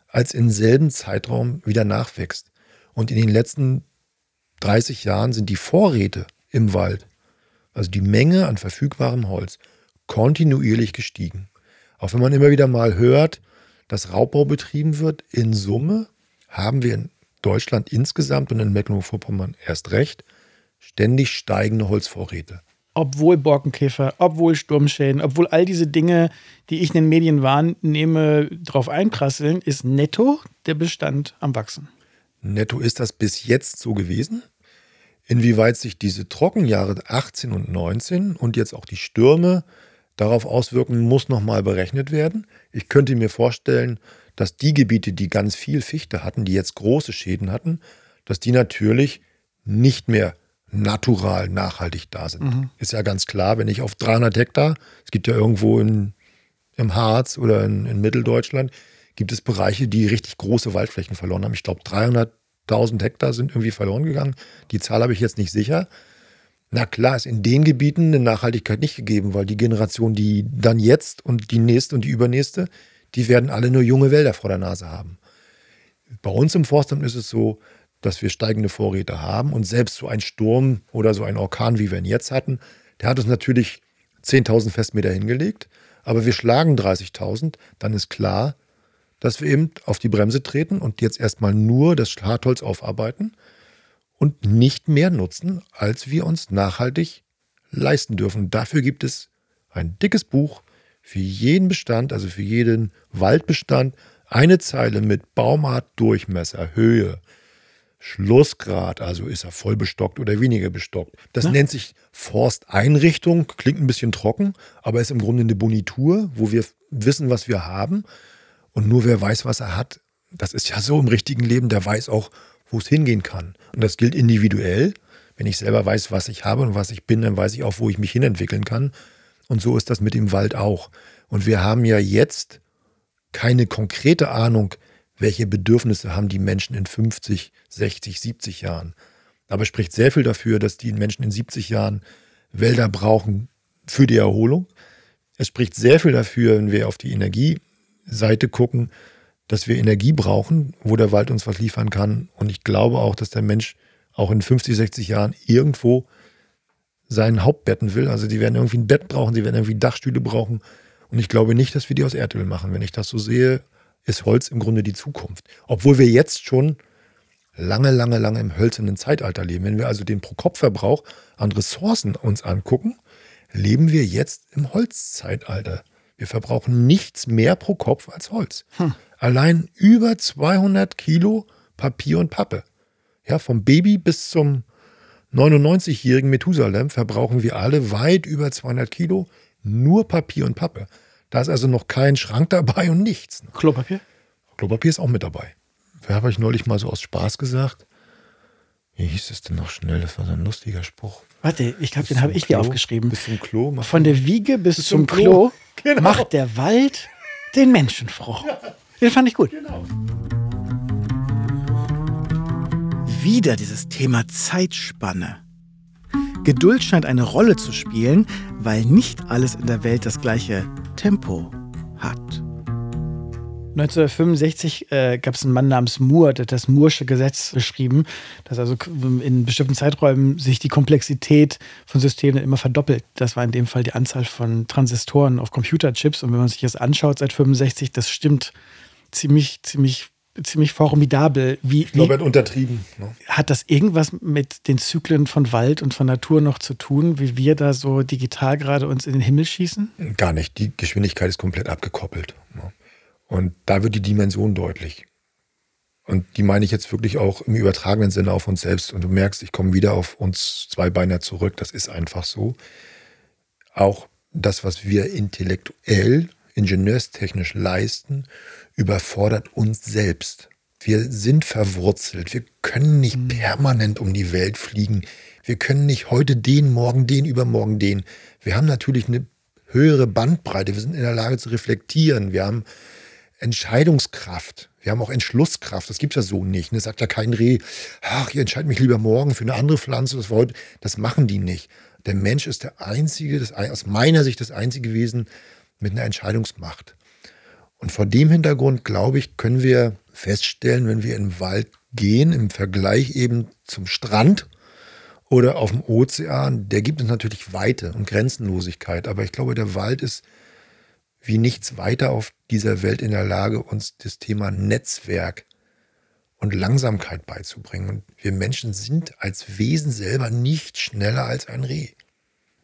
als in selben Zeitraum wieder nachwächst. Und in den letzten 30 Jahren sind die Vorräte im Wald, also die Menge an verfügbarem Holz, kontinuierlich gestiegen. Auch wenn man immer wieder mal hört, dass Raubbau betrieben wird, in Summe haben wir in Deutschland insgesamt und in Mecklenburg-Vorpommern erst recht ständig steigende Holzvorräte obwohl Borkenkäfer, obwohl Sturmschäden, obwohl all diese Dinge, die ich in den Medien wahrnehme, drauf einprasseln, ist netto der Bestand am Wachsen. Netto ist das bis jetzt so gewesen. Inwieweit sich diese Trockenjahre 18 und 19 und jetzt auch die Stürme darauf auswirken, muss nochmal berechnet werden. Ich könnte mir vorstellen, dass die Gebiete, die ganz viel Fichte hatten, die jetzt große Schäden hatten, dass die natürlich nicht mehr natural nachhaltig da sind. Mhm. Ist ja ganz klar, wenn ich auf 300 Hektar, es gibt ja irgendwo in, im Harz oder in, in Mitteldeutschland, gibt es Bereiche, die richtig große Waldflächen verloren haben. Ich glaube, 300.000 Hektar sind irgendwie verloren gegangen. Die Zahl habe ich jetzt nicht sicher. Na klar, ist in den Gebieten eine Nachhaltigkeit nicht gegeben, weil die Generation, die dann jetzt und die nächste und die übernächste, die werden alle nur junge Wälder vor der Nase haben. Bei uns im Forstamt ist es so, dass wir steigende Vorräte haben. Und selbst so ein Sturm oder so ein Orkan, wie wir ihn jetzt hatten, der hat uns natürlich 10.000 Festmeter hingelegt. Aber wir schlagen 30.000, dann ist klar, dass wir eben auf die Bremse treten und jetzt erstmal nur das Hartholz aufarbeiten und nicht mehr nutzen, als wir uns nachhaltig leisten dürfen. Dafür gibt es ein dickes Buch für jeden Bestand, also für jeden Waldbestand, eine Zeile mit Baumart, Durchmesser, Höhe, Schlussgrad, also ist er voll bestockt oder weniger bestockt. Das Na? nennt sich Forsteinrichtung, klingt ein bisschen trocken, aber ist im Grunde eine Bonitur, wo wir wissen, was wir haben. Und nur wer weiß, was er hat, das ist ja so im richtigen Leben, der weiß auch, wo es hingehen kann. Und das gilt individuell. Wenn ich selber weiß, was ich habe und was ich bin, dann weiß ich auch, wo ich mich hinentwickeln kann. Und so ist das mit dem Wald auch. Und wir haben ja jetzt keine konkrete Ahnung, welche Bedürfnisse haben die Menschen in 50, 60, 70 Jahren. Aber spricht sehr viel dafür, dass die Menschen in 70 Jahren Wälder brauchen für die Erholung. Es spricht sehr viel dafür, wenn wir auf die Energieseite gucken, dass wir Energie brauchen, wo der Wald uns was liefern kann. Und ich glaube auch, dass der Mensch auch in 50, 60 Jahren irgendwo sein Hauptbetten will. Also die werden irgendwie ein Bett brauchen, sie werden irgendwie Dachstühle brauchen. Und ich glaube nicht, dass wir die aus Erdöl machen. Wenn ich das so sehe, ist Holz im Grunde die Zukunft. Obwohl wir jetzt schon lange, lange, lange im hölzernen Zeitalter leben. Wenn wir also den Pro-Kopf-Verbrauch an Ressourcen uns angucken, leben wir jetzt im Holzzeitalter. Wir verbrauchen nichts mehr pro Kopf als Holz. Hm. Allein über 200 Kilo Papier und Pappe. Ja, vom Baby bis zum 99-jährigen Methusalem verbrauchen wir alle weit über 200 Kilo nur Papier und Pappe. Da ist also noch kein Schrank dabei und nichts. Klopapier? Klopapier ist auch mit dabei. Wer habe ich neulich mal so aus Spaß gesagt? Wie hieß es denn noch schnell? Das war so ein lustiger Spruch. Warte, ich glaube, den habe ich dir aufgeschrieben. Bis zum Klo. Von der Wiege bis, bis zum, zum, Klo, Klo genau. macht der Wald den Menschen froh. Ja. Den fand ich gut. Genau. Wieder dieses Thema Zeitspanne. Geduld scheint eine Rolle zu spielen, weil nicht alles in der Welt das gleiche Tempo hat. 1965 äh, gab es einen Mann namens Moore, der hat das Moore'sche Gesetz beschrieben, dass also in bestimmten Zeiträumen sich die Komplexität von Systemen immer verdoppelt. Das war in dem Fall die Anzahl von Transistoren auf Computerchips. Und wenn man sich das anschaut seit 65, das stimmt ziemlich, ziemlich ziemlich formidabel. Wie, ich glaube, er hat untertrieben. Ne? Hat das irgendwas mit den Zyklen von Wald und von Natur noch zu tun, wie wir da so digital gerade uns in den Himmel schießen? Gar nicht. Die Geschwindigkeit ist komplett abgekoppelt. Ne? Und da wird die Dimension deutlich. Und die meine ich jetzt wirklich auch im übertragenen Sinne auf uns selbst. Und du merkst, ich komme wieder auf uns zwei Beiner zurück. Das ist einfach so. Auch das, was wir intellektuell, ingenieurstechnisch leisten, überfordert uns selbst. Wir sind verwurzelt. Wir können nicht mhm. permanent um die Welt fliegen. Wir können nicht heute den, morgen den, übermorgen den. Wir haben natürlich eine höhere Bandbreite. Wir sind in der Lage zu reflektieren. Wir haben Entscheidungskraft. Wir haben auch Entschlusskraft. Das gibt es ja so nicht. Das ne? sagt ja kein Reh, ach, ich entscheide mich lieber morgen für eine andere Pflanze. Das, heute. das machen die nicht. Der Mensch ist der einzige, das, aus meiner Sicht das einzige Wesen mit einer Entscheidungsmacht. Und vor dem Hintergrund, glaube ich, können wir feststellen, wenn wir in den Wald gehen, im Vergleich eben zum Strand oder auf dem Ozean, der gibt uns natürlich Weite und Grenzenlosigkeit. Aber ich glaube, der Wald ist wie nichts weiter auf dieser Welt in der Lage, uns das Thema Netzwerk und Langsamkeit beizubringen. Und wir Menschen sind als Wesen selber nicht schneller als ein Reh.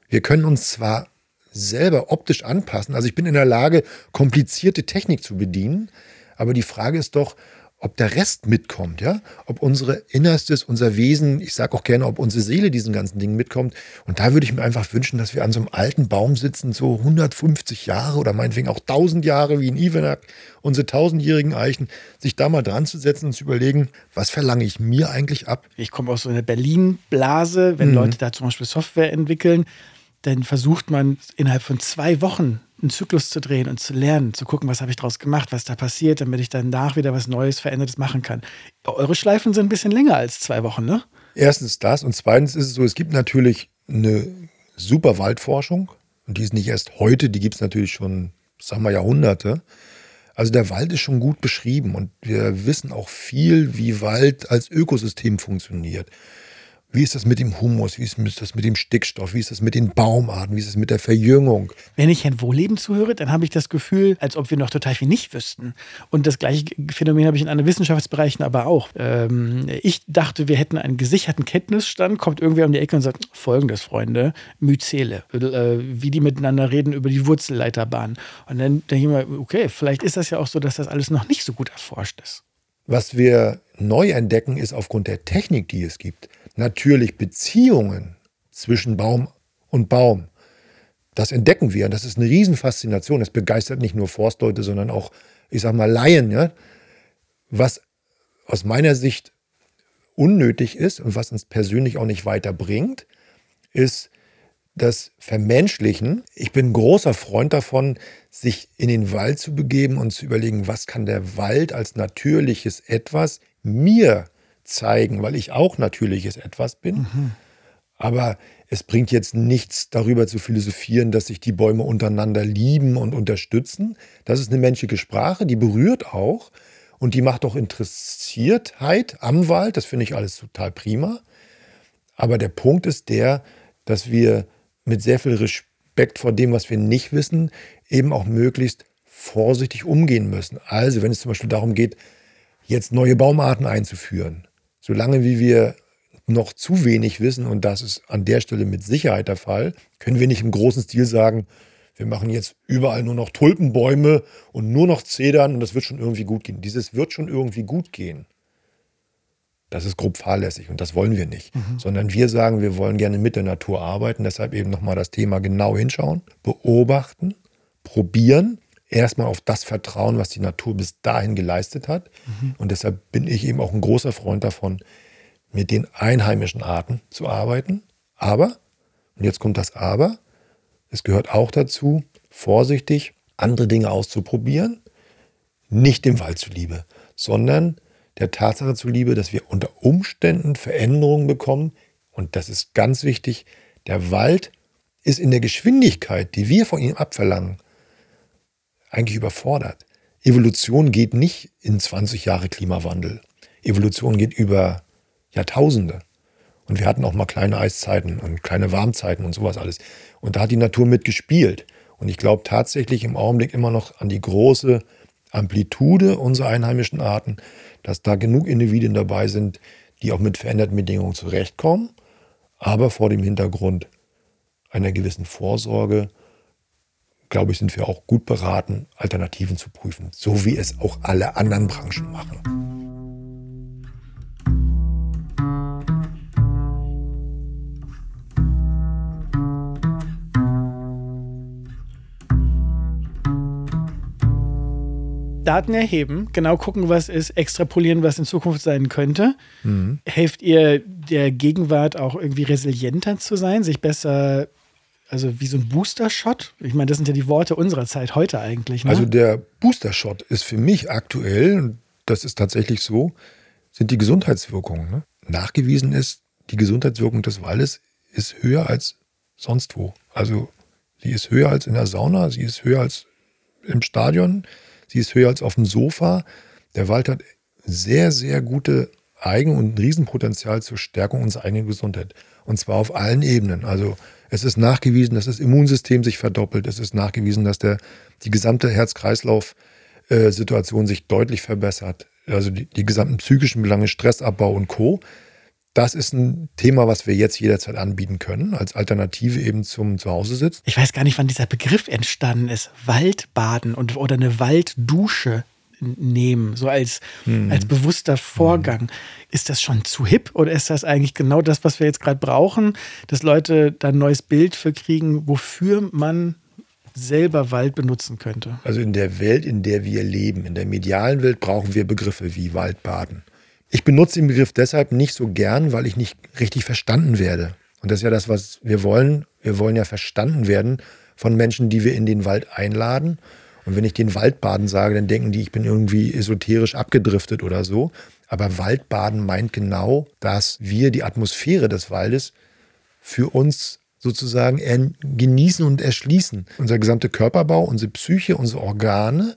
Wir können uns zwar selber optisch anpassen, also ich bin in der Lage, komplizierte Technik zu bedienen, aber die Frage ist doch, ob der Rest mitkommt, ja, ob unsere Innerstes, unser Wesen, ich sage auch gerne, ob unsere Seele diesen ganzen Dingen mitkommt. Und da würde ich mir einfach wünschen, dass wir an so einem alten Baum sitzen, so 150 Jahre oder meinetwegen auch 1000 Jahre wie in Ivenak, unsere tausendjährigen Eichen, sich da mal dran zu setzen und zu überlegen, was verlange ich mir eigentlich ab? Ich komme aus so einer Berlin-Blase, wenn mhm. Leute da zum Beispiel Software entwickeln, dann versucht man innerhalb von zwei Wochen einen Zyklus zu drehen und zu lernen, zu gucken, was habe ich daraus gemacht, was da passiert, damit ich danach wieder was Neues, Verändertes machen kann. Eure Schleifen sind ein bisschen länger als zwei Wochen, ne? Erstens das und zweitens ist es so, es gibt natürlich eine super Waldforschung und die ist nicht erst heute, die gibt es natürlich schon, sagen wir, Jahrhunderte. Also der Wald ist schon gut beschrieben und wir wissen auch viel, wie Wald als Ökosystem funktioniert. Wie ist das mit dem Humus? Wie ist das mit dem Stickstoff? Wie ist das mit den Baumarten? Wie ist das mit der Verjüngung? Wenn ich Herrn Wohleben zuhöre, dann habe ich das Gefühl, als ob wir noch total viel nicht wüssten. Und das gleiche Phänomen habe ich in anderen Wissenschaftsbereichen aber auch. Ähm, ich dachte, wir hätten einen gesicherten Kenntnisstand, kommt irgendwer um die Ecke und sagt, folgendes, Freunde, Myzele, äh, wie die miteinander reden über die Wurzelleiterbahn. Und dann denke ich mir, okay, vielleicht ist das ja auch so, dass das alles noch nicht so gut erforscht ist. Was wir neu entdecken, ist aufgrund der Technik, die es gibt, natürlich Beziehungen zwischen Baum und Baum. Das entdecken wir das ist eine Riesenfaszination. Das begeistert nicht nur Forstleute, sondern auch, ich sag mal, Laien. Ja? Was aus meiner Sicht unnötig ist und was uns persönlich auch nicht weiterbringt, ist das Vermenschlichen. Ich bin großer Freund davon, sich in den Wald zu begeben und zu überlegen, was kann der Wald als natürliches etwas mir zeigen, weil ich auch natürliches etwas bin. Mhm. Aber es bringt jetzt nichts darüber zu philosophieren, dass sich die Bäume untereinander lieben und unterstützen. Das ist eine menschliche Sprache, die berührt auch und die macht auch Interessiertheit am Wald. Das finde ich alles total prima. Aber der Punkt ist der, dass wir mit sehr viel Respekt vor dem, was wir nicht wissen, eben auch möglichst vorsichtig umgehen müssen. Also wenn es zum Beispiel darum geht, jetzt neue Baumarten einzuführen, solange wie wir noch zu wenig wissen, und das ist an der Stelle mit Sicherheit der Fall, können wir nicht im großen Stil sagen, wir machen jetzt überall nur noch Tulpenbäume und nur noch Zedern und das wird schon irgendwie gut gehen. Dieses wird schon irgendwie gut gehen. Das ist grob fahrlässig und das wollen wir nicht. Mhm. Sondern wir sagen, wir wollen gerne mit der Natur arbeiten. Deshalb eben nochmal das Thema genau hinschauen, beobachten, probieren, erstmal auf das vertrauen, was die Natur bis dahin geleistet hat. Mhm. Und deshalb bin ich eben auch ein großer Freund davon, mit den einheimischen Arten zu arbeiten. Aber, und jetzt kommt das Aber, es gehört auch dazu, vorsichtig andere Dinge auszuprobieren, nicht dem Wald zuliebe, sondern der Tatsache zuliebe, dass wir unter Umständen Veränderungen bekommen. Und das ist ganz wichtig. Der Wald ist in der Geschwindigkeit, die wir von ihm abverlangen, eigentlich überfordert. Evolution geht nicht in 20 Jahre Klimawandel. Evolution geht über Jahrtausende. Und wir hatten auch mal kleine Eiszeiten und kleine Warmzeiten und sowas alles. Und da hat die Natur mitgespielt. Und ich glaube tatsächlich im Augenblick immer noch an die große Amplitude unserer einheimischen Arten, dass da genug Individuen dabei sind, die auch mit veränderten Bedingungen zurechtkommen, aber vor dem Hintergrund einer gewissen Vorsorge, glaube ich, sind wir auch gut beraten, Alternativen zu prüfen, so wie es auch alle anderen Branchen machen. Daten erheben, genau gucken, was ist, extrapolieren, was in Zukunft sein könnte. Mhm. Helft ihr der Gegenwart auch irgendwie resilienter zu sein, sich besser, also wie so ein Booster-Shot? Ich meine, das sind ja die Worte unserer Zeit heute eigentlich. Ne? Also der Booster-Shot ist für mich aktuell, das ist tatsächlich so, sind die Gesundheitswirkungen. Ne? Nachgewiesen ist, die Gesundheitswirkung des Waldes ist höher als sonst wo. Also sie ist höher als in der Sauna, sie ist höher als im Stadion, Sie ist höher als auf dem Sofa. Der Wald hat sehr, sehr gute Eigen- und Riesenpotenzial zur Stärkung unserer eigenen Gesundheit. Und zwar auf allen Ebenen. Also es ist nachgewiesen, dass das Immunsystem sich verdoppelt. Es ist nachgewiesen, dass der, die gesamte Herz-Kreislauf-Situation sich deutlich verbessert. Also die, die gesamten psychischen Belange, Stressabbau und Co das ist ein Thema, was wir jetzt jederzeit anbieten können, als Alternative eben zum Zuhause-Sitz. Ich weiß gar nicht, wann dieser Begriff entstanden ist. Waldbaden und, oder eine Walddusche nehmen, so als, hm. als bewusster Vorgang. Hm. Ist das schon zu hip oder ist das eigentlich genau das, was wir jetzt gerade brauchen, dass Leute da ein neues Bild für kriegen, wofür man selber Wald benutzen könnte? Also in der Welt, in der wir leben, in der medialen Welt brauchen wir Begriffe wie Waldbaden. Ich benutze den Begriff deshalb nicht so gern, weil ich nicht richtig verstanden werde. Und das ist ja das, was wir wollen. Wir wollen ja verstanden werden von Menschen, die wir in den Wald einladen. Und wenn ich den Waldbaden sage, dann denken die, ich bin irgendwie esoterisch abgedriftet oder so. Aber Waldbaden meint genau, dass wir die Atmosphäre des Waldes für uns sozusagen genießen und erschließen. Unser gesamter Körperbau, unsere Psyche, unsere Organe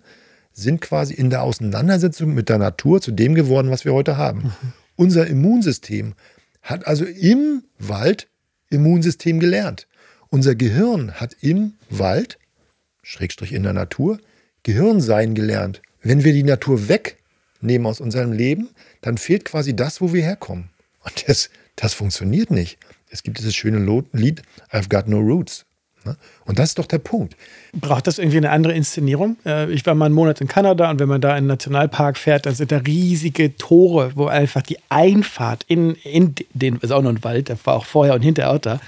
sind quasi in der Auseinandersetzung mit der Natur zu dem geworden, was wir heute haben. Mhm. Unser Immunsystem hat also im Wald Immunsystem gelernt. Unser Gehirn hat im Wald, Schrägstrich in der Natur, Gehirnsein gelernt. Wenn wir die Natur wegnehmen aus unserem Leben, dann fehlt quasi das, wo wir herkommen. Und das, das funktioniert nicht. Es gibt dieses schöne Lied, I've got no roots. Ne? Und das ist doch der Punkt. Braucht das irgendwie eine andere Inszenierung? Äh, ich war mal einen Monat in Kanada und wenn man da in einen Nationalpark fährt, dann sind da riesige Tore, wo einfach die Einfahrt in, in den, ist auch noch ein Wald, der war auch vorher und hinterher auch da.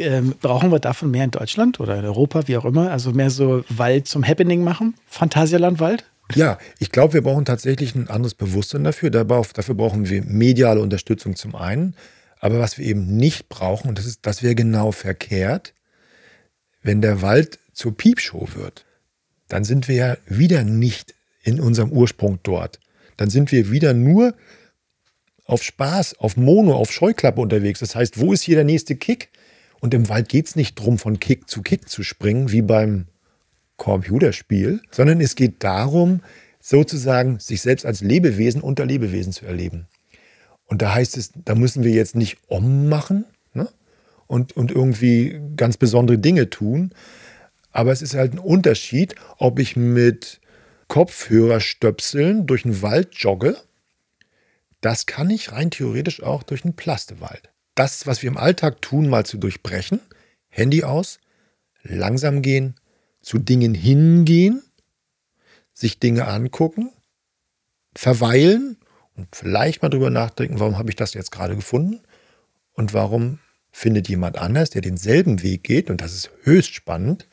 Ähm, brauchen wir davon mehr in Deutschland oder in Europa, wie auch immer? Also mehr so Wald zum Happening machen? Phantasialand Wald? Ja, ich glaube, wir brauchen tatsächlich ein anderes Bewusstsein dafür. Dafür brauchen wir mediale Unterstützung zum einen. Aber was wir eben nicht brauchen, und das ist, das wäre genau verkehrt, wenn der Wald zur Piepshow wird, dann sind wir ja wieder nicht in unserem Ursprung dort. Dann sind wir wieder nur auf Spaß, auf Mono, auf Scheuklappe unterwegs. Das heißt, wo ist hier der nächste Kick? Und im Wald geht es nicht darum, von Kick zu Kick zu springen, wie beim Computerspiel, sondern es geht darum, sozusagen sich selbst als Lebewesen unter Lebewesen zu erleben. Und da heißt es, da müssen wir jetzt nicht Om machen, und, und irgendwie ganz besondere Dinge tun. Aber es ist halt ein Unterschied, ob ich mit Kopfhörerstöpseln durch den Wald jogge. Das kann ich rein theoretisch auch durch einen Plastewald. Das, was wir im Alltag tun, mal zu durchbrechen, Handy aus, langsam gehen, zu Dingen hingehen, sich Dinge angucken, verweilen und vielleicht mal drüber nachdenken, warum habe ich das jetzt gerade gefunden und warum findet jemand anders, der denselben Weg geht, und das ist höchst spannend,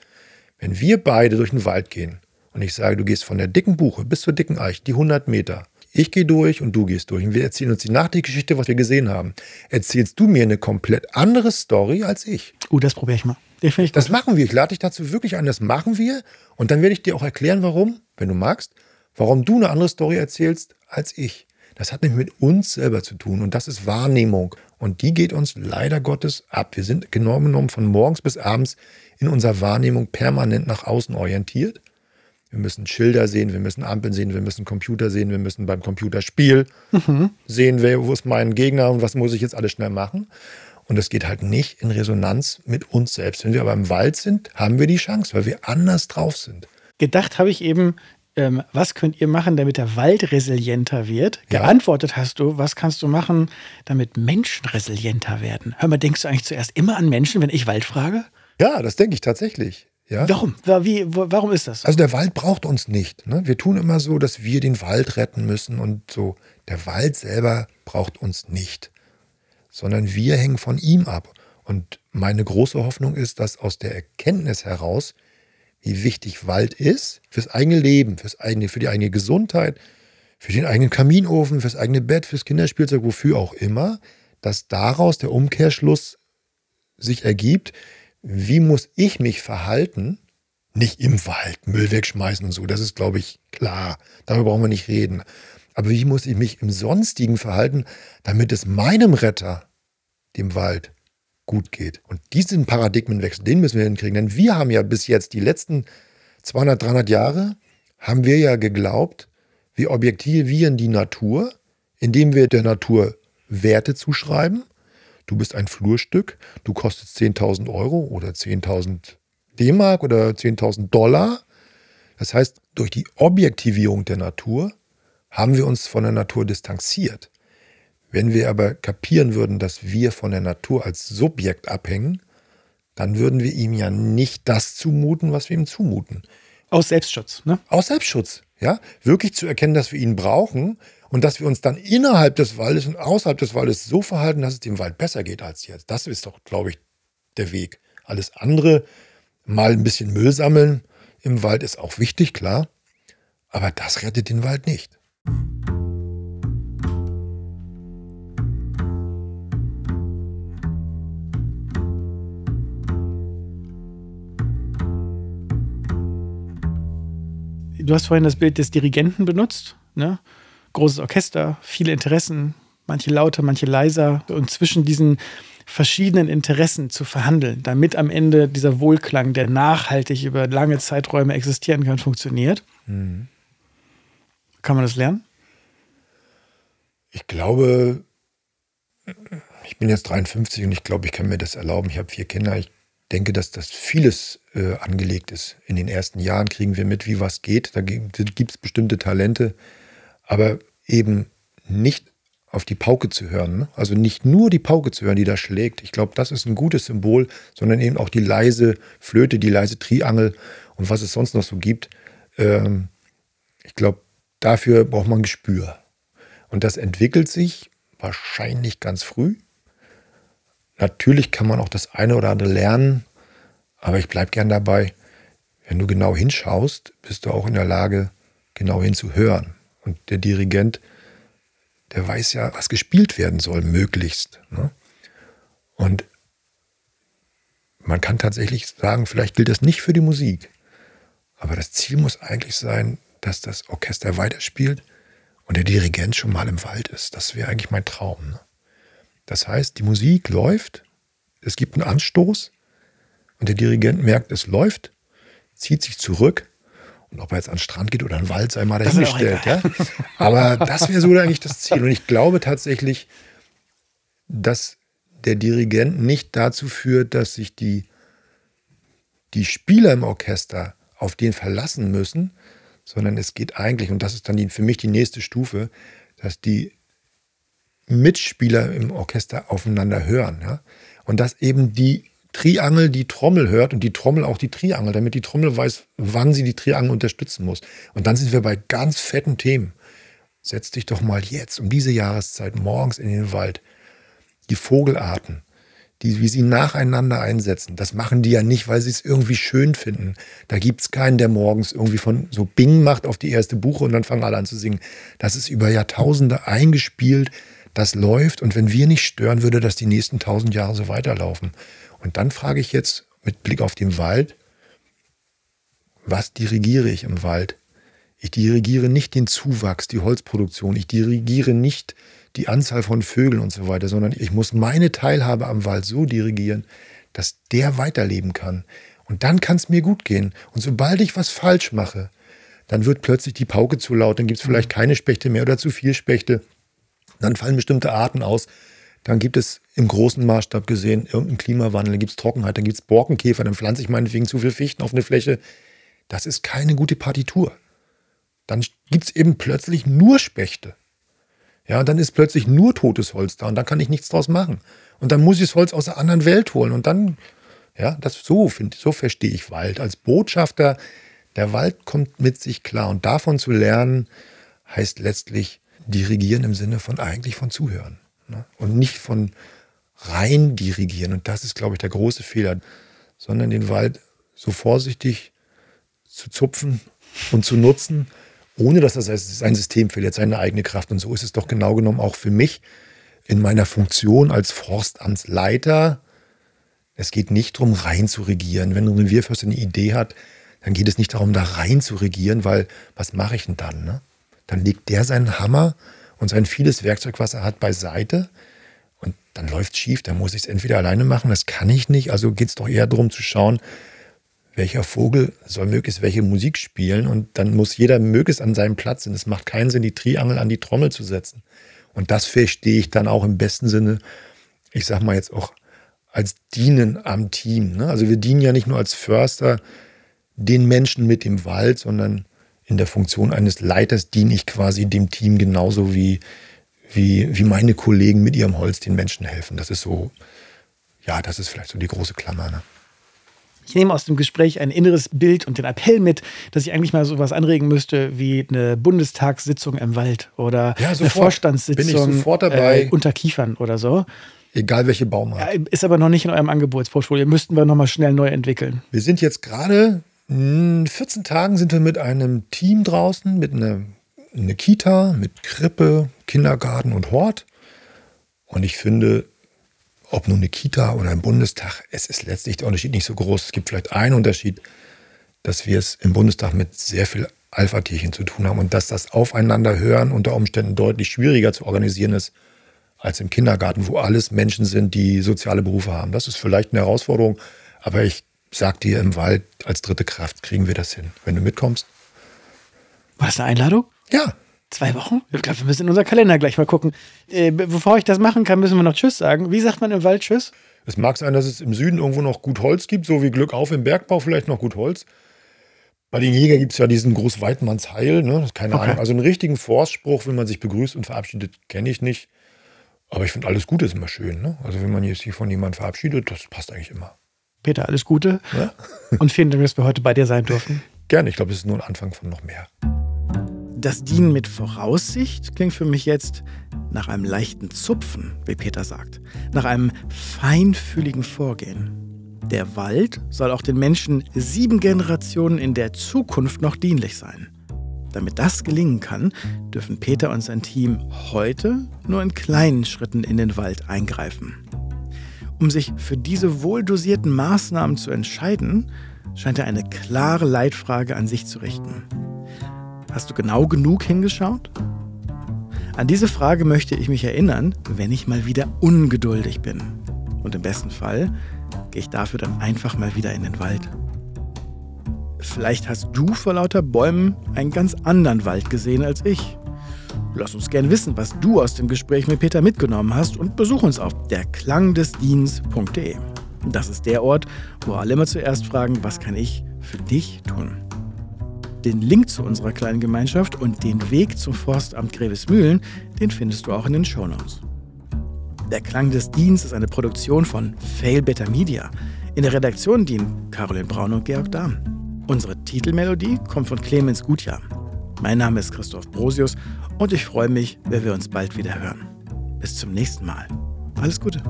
wenn wir beide durch den Wald gehen und ich sage, du gehst von der dicken Buche bis zur dicken Eiche, die 100 Meter. Ich gehe durch und du gehst durch. Und wir erzählen uns die Nachrichtengeschichte, was wir gesehen haben. Erzählst du mir eine komplett andere Story als ich. Uh, das probiere ich mal. Finde ich Das machen wir. Ich lade dich dazu wirklich ein. Das machen wir. Und dann werde ich dir auch erklären, warum, wenn du magst, warum du eine andere Story erzählst als ich. Das hat nämlich mit uns selber zu tun. Und das ist Wahrnehmung. Und die geht uns leider Gottes ab. Wir sind genau genommen von morgens bis abends in unserer Wahrnehmung permanent nach außen orientiert. Wir müssen Schilder sehen, wir müssen Ampeln sehen, wir müssen Computer sehen, wir müssen beim Computerspiel sehen, wer, wo ist mein Gegner und was muss ich jetzt alles schnell machen. Und das geht halt nicht in Resonanz mit uns selbst. Wenn wir aber im Wald sind, haben wir die Chance, weil wir anders drauf sind. Gedacht habe ich eben, ähm, was könnt ihr machen, damit der Wald resilienter wird? Ja. Geantwortet hast du, was kannst du machen, damit Menschen resilienter werden? Hör mal, denkst du eigentlich zuerst immer an Menschen, wenn ich Wald frage? Ja, das denke ich tatsächlich. Ja? Warum? Wa- Wie, warum ist das so? Also der Wald braucht uns nicht. Ne? Wir tun immer so, dass wir den Wald retten müssen und so. Der Wald selber braucht uns nicht, sondern wir hängen von ihm ab. Und meine große Hoffnung ist, dass aus der Erkenntnis heraus, wie wichtig Wald ist fürs eigene Leben, fürs eigene, für die eigene Gesundheit, für den eigenen Kaminofen, fürs eigene Bett, fürs Kinderspielzeug, wofür auch immer, dass daraus der Umkehrschluss sich ergibt, wie muss ich mich verhalten, nicht im Wald Müll wegschmeißen und so, das ist, glaube ich, klar. Darüber brauchen wir nicht reden. Aber wie muss ich mich im Sonstigen verhalten, damit es meinem Retter, dem Wald, gut geht? Und diesen Paradigmenwechsel, den müssen wir hinkriegen. Denn wir haben ja bis jetzt, die letzten 200, 300 Jahre, haben wir ja geglaubt, wir objektivieren die Natur, indem wir der Natur Werte zuschreiben. Du bist ein Flurstück, du kostest 10.000 Euro oder 10.000 D-Mark oder 10.000 Dollar. Das heißt, durch die Objektivierung der Natur haben wir uns von der Natur distanziert. Wenn wir aber kapieren würden, dass wir von der Natur als Subjekt abhängen, dann würden wir ihm ja nicht das zumuten, was wir ihm zumuten. Aus Selbstschutz, ne? Aus Selbstschutz, ja? Wirklich zu erkennen, dass wir ihn brauchen und dass wir uns dann innerhalb des Waldes und außerhalb des Waldes so verhalten, dass es dem Wald besser geht als jetzt. Das ist doch, glaube ich, der Weg. Alles andere, mal ein bisschen Müll sammeln im Wald ist auch wichtig, klar. Aber das rettet den Wald nicht. Du hast vorhin das Bild des Dirigenten benutzt, ne? Großes Orchester, viele Interessen, manche lauter, manche leiser. Und zwischen diesen verschiedenen Interessen zu verhandeln, damit am Ende dieser Wohlklang, der nachhaltig über lange Zeiträume existieren kann, funktioniert. Kann man das lernen? Ich glaube, ich bin jetzt 53 und ich glaube, ich kann mir das erlauben. Ich habe vier Kinder. Ich denke, dass das vieles äh, angelegt ist. In den ersten Jahren kriegen wir mit, wie was geht. Da gibt es bestimmte Talente, aber eben nicht auf die Pauke zu hören. Ne? Also nicht nur die Pauke zu hören, die da schlägt. Ich glaube, das ist ein gutes Symbol, sondern eben auch die leise Flöte, die leise Triangel und was es sonst noch so gibt. Ähm, ich glaube, dafür braucht man Gespür. Und das entwickelt sich wahrscheinlich ganz früh. Natürlich kann man auch das eine oder andere lernen, aber ich bleibe gern dabei. Wenn du genau hinschaust, bist du auch in der Lage, genau hinzuhören. Und der Dirigent, der weiß ja, was gespielt werden soll, möglichst. Ne? Und man kann tatsächlich sagen, vielleicht gilt das nicht für die Musik, aber das Ziel muss eigentlich sein, dass das Orchester weiterspielt und der Dirigent schon mal im Wald ist. Das wäre eigentlich mein Traum. Ne? Das heißt, die Musik läuft, es gibt einen Anstoß und der Dirigent merkt, es läuft, zieht sich zurück und ob er jetzt an den Strand geht oder an den Wald, sei mal dahingestellt. Ja? Aber das wäre so eigentlich das Ziel. Und ich glaube tatsächlich, dass der Dirigent nicht dazu führt, dass sich die, die Spieler im Orchester auf den verlassen müssen, sondern es geht eigentlich, und das ist dann die, für mich die nächste Stufe, dass die Mitspieler im Orchester aufeinander hören. Ja? Und dass eben die Triangel die Trommel hört und die Trommel auch die Triangel, damit die Trommel weiß, wann sie die Triangel unterstützen muss. Und dann sind wir bei ganz fetten Themen. Setz dich doch mal jetzt um diese Jahreszeit morgens in den Wald. Die Vogelarten, die, wie sie nacheinander einsetzen. Das machen die ja nicht, weil sie es irgendwie schön finden. Da gibt es keinen, der morgens irgendwie von so Bing macht auf die erste Buche und dann fangen alle an zu singen. Das ist über Jahrtausende eingespielt, das läuft und wenn wir nicht stören, würde das die nächsten tausend Jahre so weiterlaufen. Und dann frage ich jetzt mit Blick auf den Wald, was dirigiere ich im Wald? Ich dirigiere nicht den Zuwachs, die Holzproduktion. Ich dirigiere nicht die Anzahl von Vögeln und so weiter, sondern ich muss meine Teilhabe am Wald so dirigieren, dass der weiterleben kann. Und dann kann es mir gut gehen. Und sobald ich was falsch mache, dann wird plötzlich die Pauke zu laut, dann gibt es vielleicht keine Spechte mehr oder zu viel Spechte. Dann fallen bestimmte Arten aus. Dann gibt es im großen Maßstab gesehen irgendeinen Klimawandel, dann gibt es Trockenheit, dann gibt es Borkenkäfer, dann pflanze ich meinetwegen zu viel Fichten auf eine Fläche. Das ist keine gute Partitur. Dann gibt es eben plötzlich nur Spechte. Ja, dann ist plötzlich nur totes Holz da und dann kann ich nichts draus machen. Und dann muss ich das Holz aus der anderen Welt holen. Und dann, ja, das so, so verstehe ich Wald. Als Botschafter, der Wald kommt mit sich klar. Und davon zu lernen, heißt letztlich dirigieren im Sinne von eigentlich von Zuhören. Ne? Und nicht von rein dirigieren. Und das ist, glaube ich, der große Fehler. Sondern den Wald so vorsichtig zu zupfen und zu nutzen, ohne dass das sein System verliert, seine eigene Kraft. Und so ist es doch genau genommen auch für mich in meiner Funktion als Forstamtsleiter. Es geht nicht darum, rein zu regieren. Wenn ein Revierförster eine Idee hat, dann geht es nicht darum, da rein zu regieren, weil was mache ich denn dann? Ne? Dann legt der seinen Hammer und sein vieles Werkzeug, was er hat, beiseite. Und dann läuft es schief. Dann muss ich es entweder alleine machen, das kann ich nicht. Also geht es doch eher darum zu schauen, welcher Vogel soll möglichst welche Musik spielen und dann muss jeder möglichst an seinem Platz sein. Es macht keinen Sinn, die Triangel an die Trommel zu setzen. Und das verstehe ich dann auch im besten Sinne, ich sag mal jetzt auch als Dienen am Team. Ne? Also wir dienen ja nicht nur als Förster den Menschen mit dem Wald, sondern in der Funktion eines Leiters diene ich quasi dem Team genauso wie, wie, wie meine Kollegen mit ihrem Holz den Menschen helfen. Das ist so, ja, das ist vielleicht so die große Klammer. Ne? Ich nehme aus dem Gespräch ein inneres Bild und den Appell mit, dass ich eigentlich mal sowas anregen müsste wie eine Bundestagssitzung im Wald oder ja, eine Vorstandssitzung äh, unter Kiefern oder so. Egal welche Baumart. Ja, ist aber noch nicht in eurem Angebotsportfolio. Müssten wir nochmal schnell neu entwickeln. Wir sind jetzt gerade, 14 Tagen sind wir mit einem Team draußen, mit einer eine Kita, mit Krippe, Kindergarten und Hort. Und ich finde, ob nun eine Kita oder ein Bundestag, es ist letztlich der Unterschied nicht so groß. Es gibt vielleicht einen Unterschied, dass wir es im Bundestag mit sehr viel Alpha-Tierchen zu tun haben und dass das Aufeinanderhören unter Umständen deutlich schwieriger zu organisieren ist als im Kindergarten, wo alles Menschen sind, die soziale Berufe haben. Das ist vielleicht eine Herausforderung, aber ich sag dir, im Wald als dritte Kraft kriegen wir das hin, wenn du mitkommst. War das eine Einladung? Ja, Zwei Wochen? Ich glaube, wir müssen in unser Kalender gleich mal gucken. Äh, bevor ich das machen kann, müssen wir noch Tschüss sagen. Wie sagt man im Wald Tschüss? Es mag sein, dass es im Süden irgendwo noch gut Holz gibt, so wie Glück auf im Bergbau vielleicht noch gut Holz. Bei den Jägern gibt es ja diesen Großweitmanns Heil, ne? keine okay. Ahnung. Also einen richtigen Forstspruch, wenn man sich begrüßt und verabschiedet, kenne ich nicht. Aber ich finde, alles Gute ist immer schön. Ne? Also wenn man sich von jemandem verabschiedet, das passt eigentlich immer. Peter, alles Gute. Ja? und vielen Dank, dass wir heute bei dir sein durften. Gerne, ich glaube, es ist nur ein Anfang von noch mehr. Das Dienen mit Voraussicht klingt für mich jetzt nach einem leichten Zupfen, wie Peter sagt, nach einem feinfühligen Vorgehen. Der Wald soll auch den Menschen sieben Generationen in der Zukunft noch dienlich sein. Damit das gelingen kann, dürfen Peter und sein Team heute nur in kleinen Schritten in den Wald eingreifen. Um sich für diese wohldosierten Maßnahmen zu entscheiden, scheint er eine klare Leitfrage an sich zu richten. Hast du genau genug hingeschaut? An diese Frage möchte ich mich erinnern, wenn ich mal wieder ungeduldig bin. Und im besten Fall gehe ich dafür dann einfach mal wieder in den Wald. Vielleicht hast du vor lauter Bäumen einen ganz anderen Wald gesehen als ich. Lass uns gern wissen, was du aus dem Gespräch mit Peter mitgenommen hast und besuch uns auf derklangdesdienst.de. Das ist der Ort, wo alle immer zuerst fragen, was kann ich für dich tun? Den Link zu unserer kleinen Gemeinschaft und den Weg zum Forstamt Grevesmühlen, den findest du auch in den Shownotes. Der Klang des Dienstes ist eine Produktion von Fail Better Media. In der Redaktion dienen Caroline Braun und Georg Dahm. Unsere Titelmelodie kommt von Clemens Gutjahr. Mein Name ist Christoph Brosius und ich freue mich, wenn wir uns bald wieder hören. Bis zum nächsten Mal. Alles Gute.